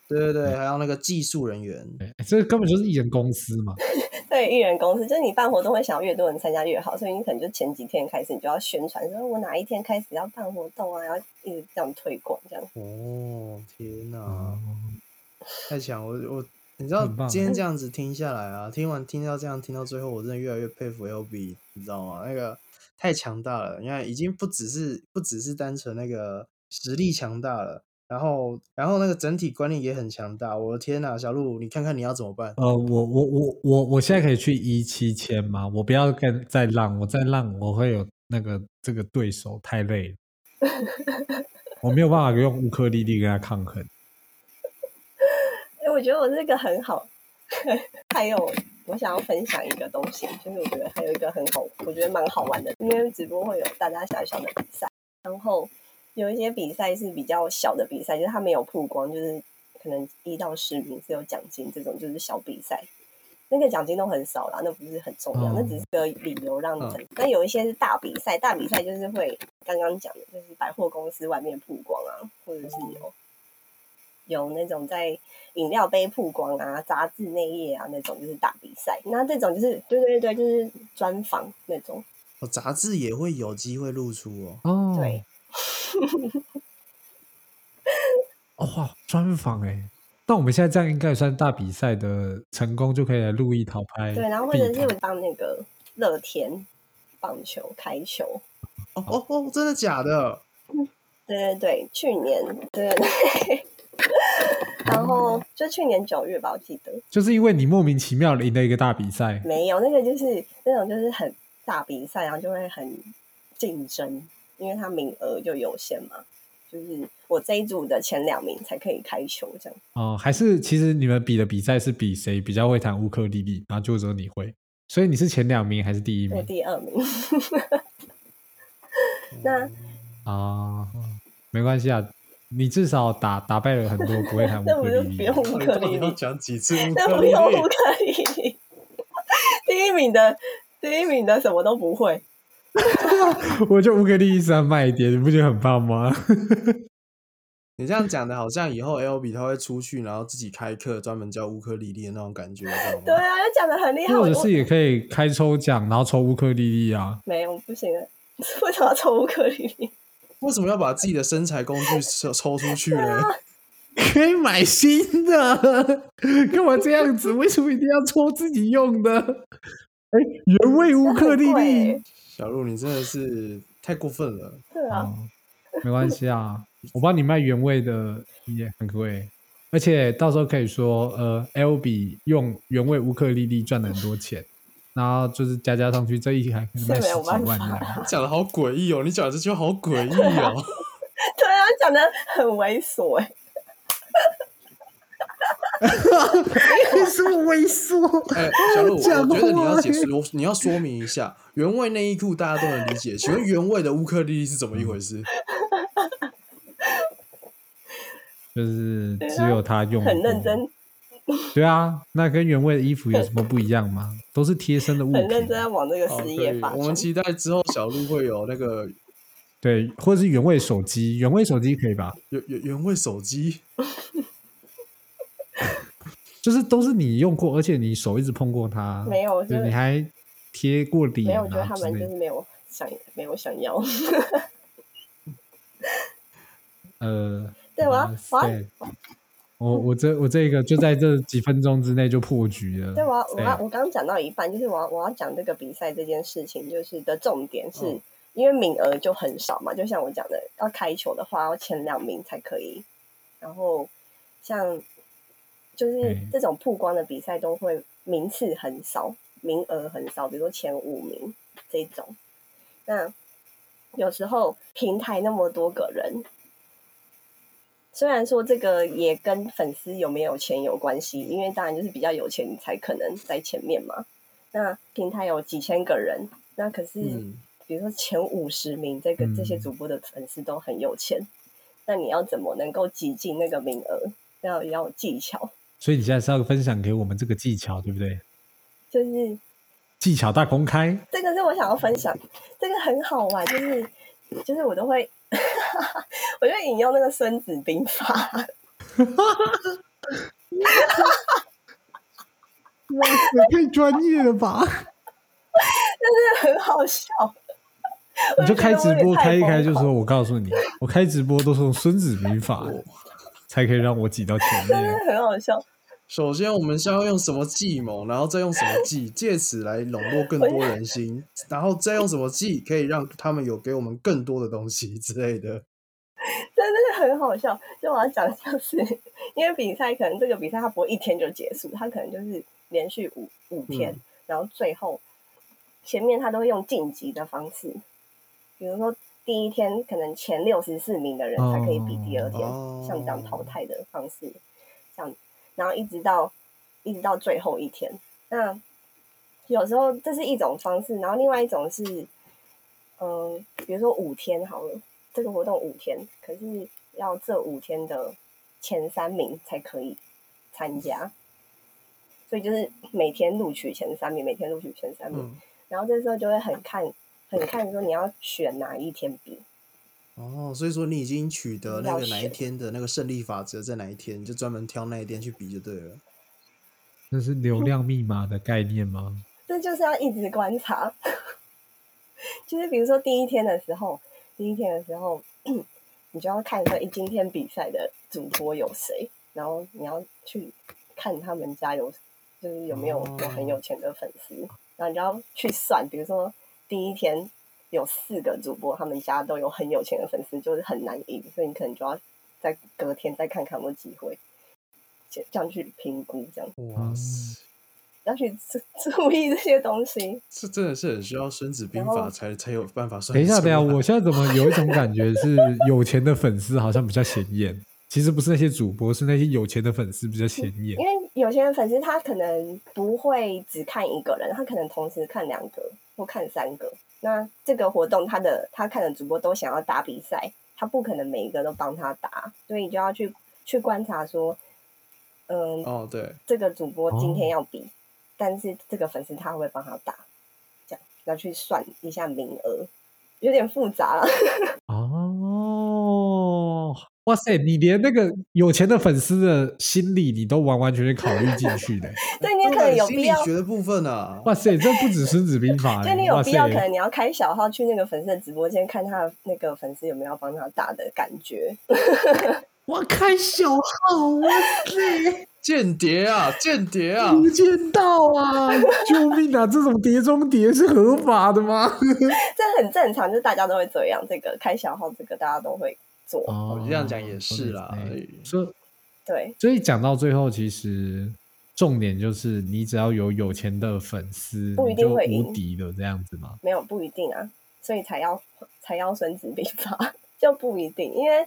对对对，还要那个技术人员。对这根本就是艺人公司嘛。[LAUGHS] 对艺人公司，就是你办活动会想要越多人参加越好，所以你可能就前几天开始你就要宣传，说我哪一天开始要办活动啊，然后一直这样推广这样。哦，天哪！哦，太强！我我，你知道今天这样子听下来啊，听完听到这样听到最后，我真的越来越佩服 L B，你知道吗？那个太强大了，你看已经不只是不只是单纯那个实力强大了，然后然后那个整体观念也很强大。我的天呐，小鹿，你看看你要怎么办？呃，我我我我我现在可以去一七千吗？我不要跟再浪，我再浪我会有那个这个对手太累了，[LAUGHS] 我没有办法用乌克丽丽跟他抗衡。[LAUGHS] 哎、我觉得我这个很好。[LAUGHS] 还有，我想要分享一个东西，就是我觉得还有一个很好，我觉得蛮好玩的，因为直播会有大大小小的比赛，然后有一些比赛是比较小的比赛，就是它没有曝光，就是可能一到十名是有奖金这种，就是小比赛。那个奖金都很少啦，那不是很重要，哦那只是个理由让你们。但有一些是大比赛，大比赛就是会刚刚讲的，就是百货公司外面曝光啊，或者是有有那种在饮料杯曝光啊、杂志内页啊那种，就是大比赛。那这种就是对对对，就是专访那种。哦，杂志也会有机会露出哦。哦，对，[LAUGHS] 哦哇，专访哎，那我们现在这样应该也算大比赛的成功，就可以来录一套拍。对，然后或者是我帮那个乐天棒球开球。哦哦哦，真的假的？对对对，去年对对对，[LAUGHS] 然后就去年九月吧，我记得就是因为你莫名其妙的赢了一个大比赛，没有那个就是那种就是很大比赛，然后就会很竞争，因为它名额就有限嘛，就是我这一组的前两名才可以开球这样。哦，还是其实你们比的比赛是比谁比较会弹乌克丽丽，然后就只有你会，所以你是前两名还是第一名我名第二名。[LAUGHS] 那啊？没关系啊，你至少打打败了很多不会弹 [LAUGHS] 乌那不克丽丽就不用。乌克丽要丽？讲几次乌那克丽 [LAUGHS] 不用乌？克丽丽。第一名的第一名的什么都不会，[LAUGHS] 我就乌克丽丽是要卖一点，你不觉得很棒吗？你这样讲的好像以后 L B 他会出去，然后自己开课，专门教乌克丽丽的那种感觉，你知道吗？对啊，就讲的很厉害。或者是也可以开抽奖，然后抽乌克丽丽啊。没有不行了，为什么要抽乌克丽丽？为什么要把自己的身材工具抽抽出去呢？可以买新的，[LAUGHS] 干嘛这样子？为什么一定要抽自己用的？哎，原味乌克丽丽贵，小鹿，你真的是太过分了。对啊，哦，没关系啊，[LAUGHS] 我帮你卖原味的也很贵，而且到时候可以说，呃，L B 用原味乌克丽丽赚了很多钱，然后就是加加上去，这一台可能卖十几万办法这样。讲的好诡异哦，你讲的这句话好诡异哦。[LAUGHS] 对啊，讲的很猥琐哎。什么猥琐？哎、小鹿，我讲觉得你要话解说，你要说明一下，原味内衣裤大家都能理解，请问原味的乌克丽丽是怎么一回事？[LAUGHS] 就是只有他用，很认真，[LAUGHS] 对啊，那跟原味的衣服有什么不一样吗？都是贴身的物很认真品，在往这个，事业发展。我们期待之后小鹿会有那个对，或者是原味手机，原味手机可以吧？原原原味手机。[LAUGHS] 就是都是你用过，而且你手一直碰过它，[LAUGHS] 没有就就是你还贴过底、没有，啊，我觉得他们就是没有想没有想要。呃，对我要我我这我这个就在这几分钟之内就破局了。对，我要我要我刚刚讲到一半，就是我要我要讲这个比赛这件事情，就是的重点是、嗯因为名额就很少嘛，就像我讲的，要开球的话要前两名才可以，然后像就是嗯这种曝光的比赛都会名次很少，名额很少，比如说前五名这种，那有时候平台那么多个人。虽然说这个也跟粉丝有没有钱有关系，因为当然就是比较有钱你才可能在前面嘛。那平台有几千个人，那可是嗯，比如说前五十名，这个这些嗯主播的粉丝都很有钱，那你要怎么能够挤进那个名额？要要有技巧，所以你现在是要分享给我们这个技巧，对不对？就是技巧大公开，这个是我想要分享，这个很好玩，就是就是我都会，[LAUGHS] 我就引用那个《孙子兵法》，[LAUGHS] 哇塞，太专业了吧！[LAUGHS] 真是很好笑。你就开直播开一开，就说我告诉你，我开直播都是用《孙子兵法》才可以让我挤到前真面。的很好笑。首先我们先要用什么计谋，然后再用什么计，借此来笼络更多人心，[LAUGHS] 然后再用什么计可以让他们有给我们更多的东西之类的。真的是很好笑。就我要讲，就是因为比赛可能这个比赛它不会一天就结束，它可能就是连续五五天，嗯然后最后前面它都会用晋级的方式，比如说第一天可能前六十四名的人才可以比第二天，哦像这样淘汰的方式，这样，然后一直到一直到最后一天。那有时候这是一种方式，然后另外一种是，嗯，比如说五天好了，这个活动五天，可是要这五天的前三名才可以参加，所以就是每天录取前三名，每天录取前三名，嗯，然后这时候就会很看很看说你要选哪一天比，哦，所以说你已经取得那个哪一天的那个胜利法则在哪一天，你就专门挑那一天去比就对了。那是流量密码的概念吗？这就是要一直观察。[LAUGHS] 就是比如说第一天的时候，第一天的时候，你就要看说，哎，今天比赛的主播有谁，然后你要去看他们家有，就是有没有有很有钱的粉丝，然后你就要去算，比如说第一天有四个主播，他们家都有很有钱的粉丝，就是很难赢，所以你可能就要在隔天再看看有没有机会，这这样去评估，这样哇塞，要去注 [LAUGHS] 注意这些东西。这真的是很需要《孙子兵法》才才有办法算。等一下，等一下，我现在怎么有一种感觉是 [LAUGHS] 有钱的粉丝好像比较显眼？其实不是那些主播，是那些有钱的粉丝比较显眼因。为有钱的粉丝他可能不会只看一个人，他可能同时看两个或看三个。那这个活动他的他看的主播都想要打比赛，他不可能每一个都帮他打，所以你就要去去观察说，嗯，哦，对，这个主播今天哦。要比，但是这个粉丝他会不会帮他打，这样要去算一下名额，有点复杂了。[LAUGHS] 哦，哇塞，你连那个有钱的粉丝的心理你都完完全全考虑进去的。[LAUGHS] 对你也可能有心必要理学的部分啊，哇塞，这不止《孙子兵法》[LAUGHS] 欸，就你有必要，可，能你要开小号去那个粉丝的直播间看他那个粉丝有没有帮他打的感觉。[LAUGHS] 我开小号，哇塞，间谍啊，间谍啊，无间道啊！救命啊！这种碟中谍是合法的吗？这很正常，就是大家都会这样。这个开小号，这个大家都会做。哦我这样讲也是啦所以对，所以讲到最后，其实重点就是你只要有有钱的粉丝，不一定会无敌的，这样子吗？没有不一定啊，所以才要才要孙子兵法，就不一定，因为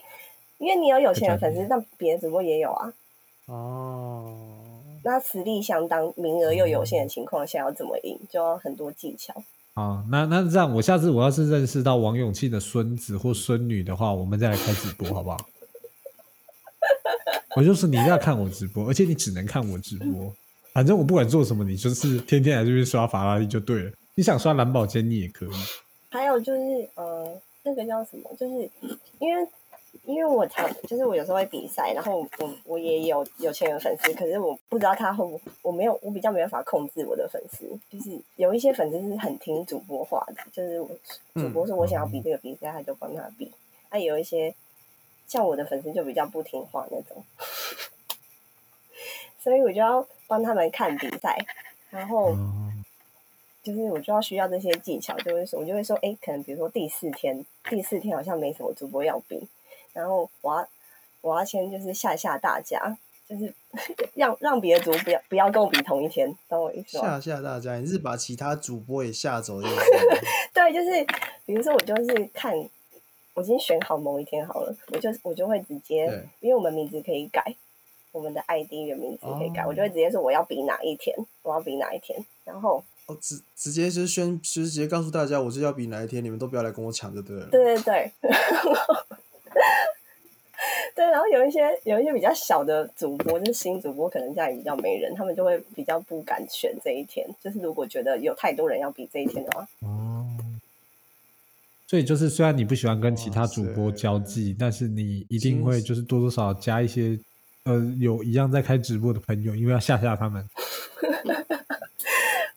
因为你有有钱的粉丝，但别的主播也有啊。哦，那实力相当，名额又有限的情况下，要怎么赢，就要很多技巧。啊，那那这样，我下次我要是认识到王永庆的孙子或孙女的话，我们再来开直播，好不好？[LAUGHS] 我就是你要看我直播，而且你只能看我直播。反正我不管做什么，你就是天天来这边刷法拉利就对了。你想刷蓝宝坚尼也可以。还有就是呃，那个叫什么？就是因为因为我常就是我有时候会比赛，然后我我也有有钱人粉丝，可是我不知道他会不我没有我比较没办法控制我的粉丝，就是有一些粉丝是很听主播话的，就是我主播说我想要比这个比赛，他就帮他比。那、有一些像我的粉丝就比较不听话那种，[LAUGHS] 所以我就要帮他们看比赛，然后。哦就是我就要需要这些技巧，就会说，我就会说，哎，可能比如说第四天，第四天好像没什么主播要比，然后我要我要先就是吓吓大家，就是 [LAUGHS] 让让别的主播不要不要跟我比同一天，懂我意思吗？吓吓大家，你是把其他主播也吓走的意思吗？[LAUGHS] 对，就是比如说我就是看我已经选好某一天好了，我就我就会直接，因为我们名字可以改，我们的 ID 原名字可以改，哦我就会直接说我要比哪一天，我要比哪一天，然后哦，直直接就是宣，就是直接告诉大家，我就要比哪一天，你们都不要来跟我抢就对了。对对对，[LAUGHS] 对，然后有一些有一些比较小的主播，就是新主播，可能家里比较没人，他们就会比较不敢选这一天。就是如果觉得有太多人要比这一天的话，哦，所以就是虽然你不喜欢跟其他主播交际，但是你一定会就是多多少少加一些呃有一样在开直播的朋友，因为要吓吓他们。[LAUGHS]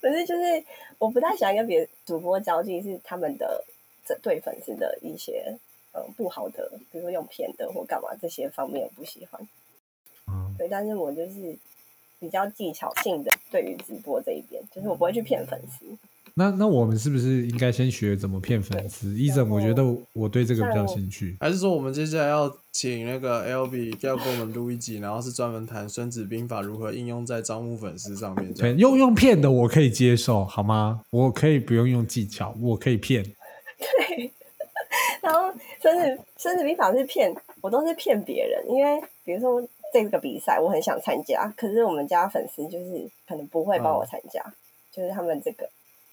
可是就是我不太喜欢跟别主播交际，是他们的这对粉丝的一些呃不好的，比如说用骗的或干嘛这些方面我不喜欢。嗯，对，但是我就是比较技巧性的，对于直播这一边，就是我不会去骗粉丝。那那我们是不是应该先学怎么骗粉丝？医生，我觉得我对这个比较有兴趣。还是说我们接下来要请那个 L B 要跟我们录一集，然后是专门谈《孙子兵法》如何应用在招募粉丝上面？对，用用骗的我可以接受，好吗？我可以不用用技巧，我可以骗。对，然后孙子孙子兵法是骗我，都是骗别人，因为比如说这个比赛我很想参加，可是我们家粉丝就是可能不会帮我参加，就是他们这个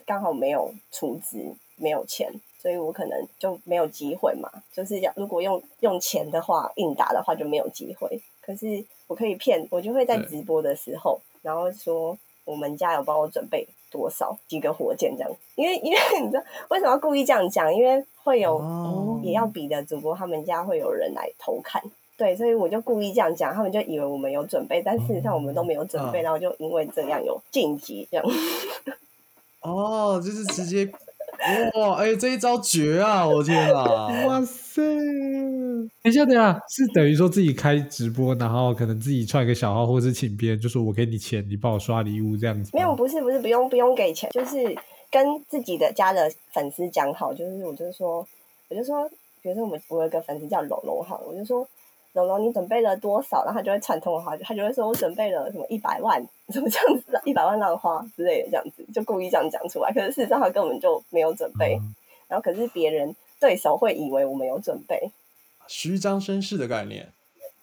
刚好没有出资，没有钱。所以我可能就没有机会嘛，就是要如果用用钱的话，应答的话就没有机会。可是我可以骗，我就会在直播的时候，然后说我们家有帮我准备多少几个火箭这样，因为因为 [LAUGHS] 你知道为什么要故意这样讲？因为会有哦也要比的主播，他们家会有人来偷看。对，所以我就故意这样讲，他们就以为我们有准备，但事实上我们都没有准备，嗯然后就因为这样有晋级这样。[LAUGHS] 哦，就是直接哇，哎、这一招绝啊！我天啊！哇塞！等一下，等一下，是等于说自己开直播，然后可能自己创一个小号，或是请别人就说我给你钱，你帮我刷礼物这样子。没有，不是不是，不用不用给钱，就是跟自己的家的粉丝讲好，就是我就是说，我就说，比如说我们我有一个粉丝叫龙龙好了，我就说龙龙你准备了多少，然后他就会串通话，他就会说我准备了什么一百万，什么这样子，一百万浪花之类的这样子，就故意这样讲出来，可是事实上他根本就没有准备，嗯然后可是别人对手会以为我们有准备，虚张声势的概念。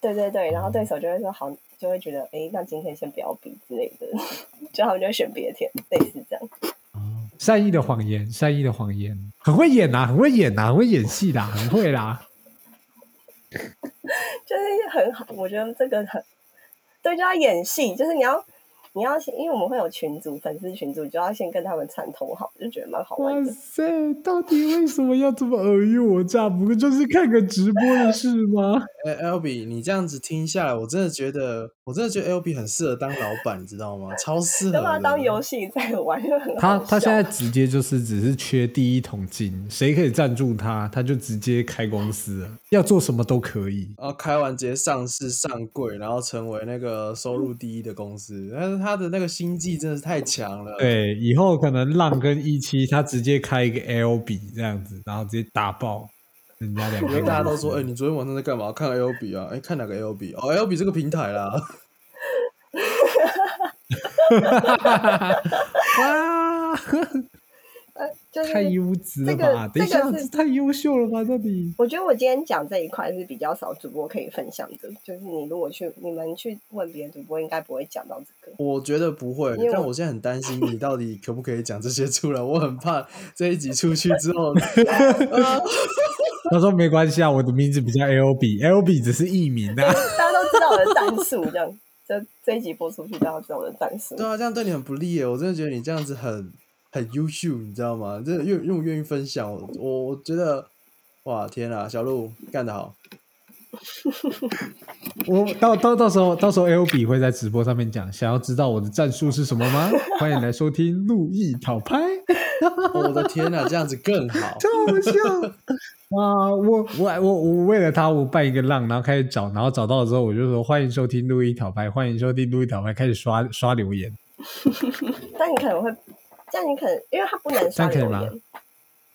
对对对，然后对手就会说好，就会觉得诶，那今天先不要比之类的，[LAUGHS] 就他们就会选别天，类似这样。哦善意的谎言，善意的谎言，很会演呐、很会演呐、很会演戏的，很会啦。[LAUGHS] 就是很好，我觉得这个很对，就要演戏，就是你要你要先，因为我们会有群组粉丝群组，就要先跟他们串通好，就觉得蛮好玩的。哇塞，到底为什么要这么尔虞我诈？不过就是看个直播的事吗？[LAUGHS] 哎、l b 你这样子听下来，我真的觉得，我真的觉得 L B 很适合当老板，你知道吗？超适合要把它。当游戏在玩，他他现在直接就是只是缺第一桶金，谁可以赞助他，他就直接开公司了，要做什么都可以。然后开完直接上市上柜，然后成为那个收入第一的公司。但是他的那个心计真的是太强了。，对，以后可能浪跟一期他直接开一个 L 比这样子，然后直接打爆人家两个。因为大家都说，哎、你昨天晚上在干嘛？看 L B 啊？哎、看哪个 L B？哦，L B 这个平台啦。[LAUGHS] 哇，呃，就是太优质了这个吧？等一下，这个是太优秀了吧？到底？我觉得我今天讲这一块是比较少主播可以分享的，就是你如果去你们去问别的主播，应该不会讲到这个。我觉得不会，我但我现在很担心你到底可不可以讲这些出来。我很怕 [LAUGHS] 这一集出去之后，[LAUGHS] 呃他说没关系啊，我的名字比较 L B，L B 只是艺名啊。大家都知道我的战术，这样这这一集播出去，大家知道我的战术。对啊，这样对你很不利耶。我真的觉得你这样子很很优秀，你知道吗？真的愿愿不愿意分享？我觉得，哇，天啊，小鹿干得好。[LAUGHS] 我到到到时候到时候 L B 会在直播上面讲，想要知道我的战术是什么吗？欢迎来收听陆毅讨拍，[LAUGHS] 我的天啊，这样子更好。超好笑！[LAUGHS] 啊，我我我我为了他，我办一个浪，然后开始找，然后找到了之后，我就说欢迎收听陆毅讨拍，欢迎收听陆毅讨拍，开始刷刷留言。但你可能会，这样你可能因为他不能刷留言，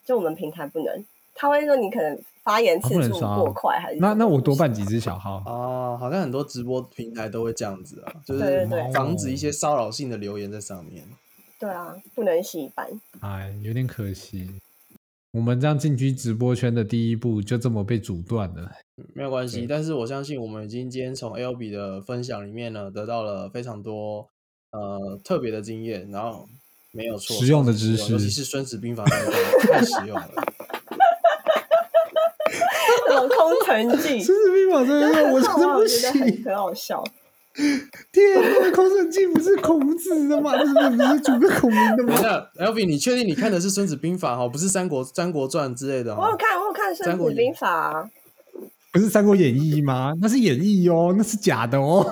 就我们平台不能，他会说你可能发言次数过快还是那那我多办。办几只小号，哦，好像很多直播平台都会这样子啊，就是对对对防止一些骚扰性的留言在上面。对啊，不能洗版。哎，有点可惜。我们这样进军直播圈的第一步就这么被阻断了。没有关系，但是我相信我们已经今天从 L B 的分享里面呢，得到了非常多呃特别的经验，然后没有错，实用的知识尤其是《孙子兵法》太实用了。[LAUGHS] 那种空城计，孙子兵法真的我真的不我觉得很行。很好笑。天哪，空城计不是孔子的吗？那是不是诸葛孔明的吗？等一下 L V，你确定你看的是《孙子兵法》哈，不是《三国三国传》之类的？我有看，我有看《孙三国演子兵法》啊，不是《三国演义》吗？那是演义哦，那是假的哦。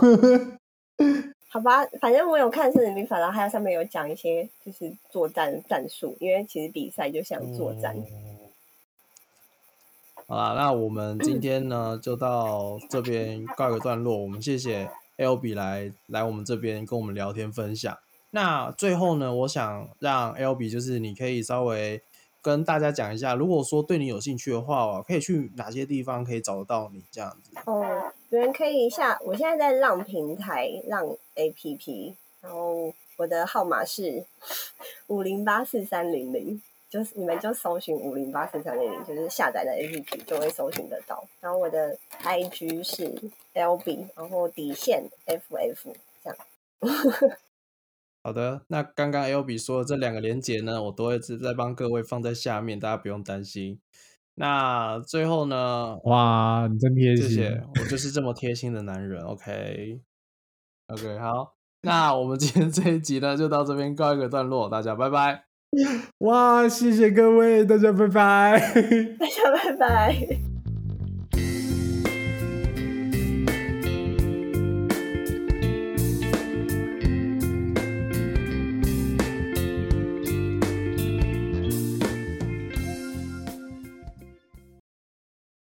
好吧，反正我有看《孙子兵法》，然后还有上面有讲一些就是作战战术，因为其实比赛就像作战。好啦，那我们今天呢就到这边告一个段落。我们谢谢 L B 来来我们这边跟我们聊天分享。那最后呢，我想让 L B 就是你可以稍微跟大家讲一下，如果说对你有兴趣的话，可以去哪些地方可以找得到你这样子。哦，有人可以下，我现在在浪平台浪 APP，然后我的号码是 [LAUGHS] 五零八四三零零，就是你们就搜寻五零八四三零零，就是下载的 APP 就会搜寻得到。然后我的 IG 是 LB，然后底线 FF 这样。好的，那刚刚 L B 说的这两个连接呢，我都会再帮各位放在下面，大家不用担心。那最后呢，哇，你真贴心。谢谢，我就是这么贴心的男人。OK，OK，、好，那我们今天这一集呢，就到这边告一个段落，大家拜拜。哇，谢谢各位，大家拜拜。[LAUGHS] 大家拜拜。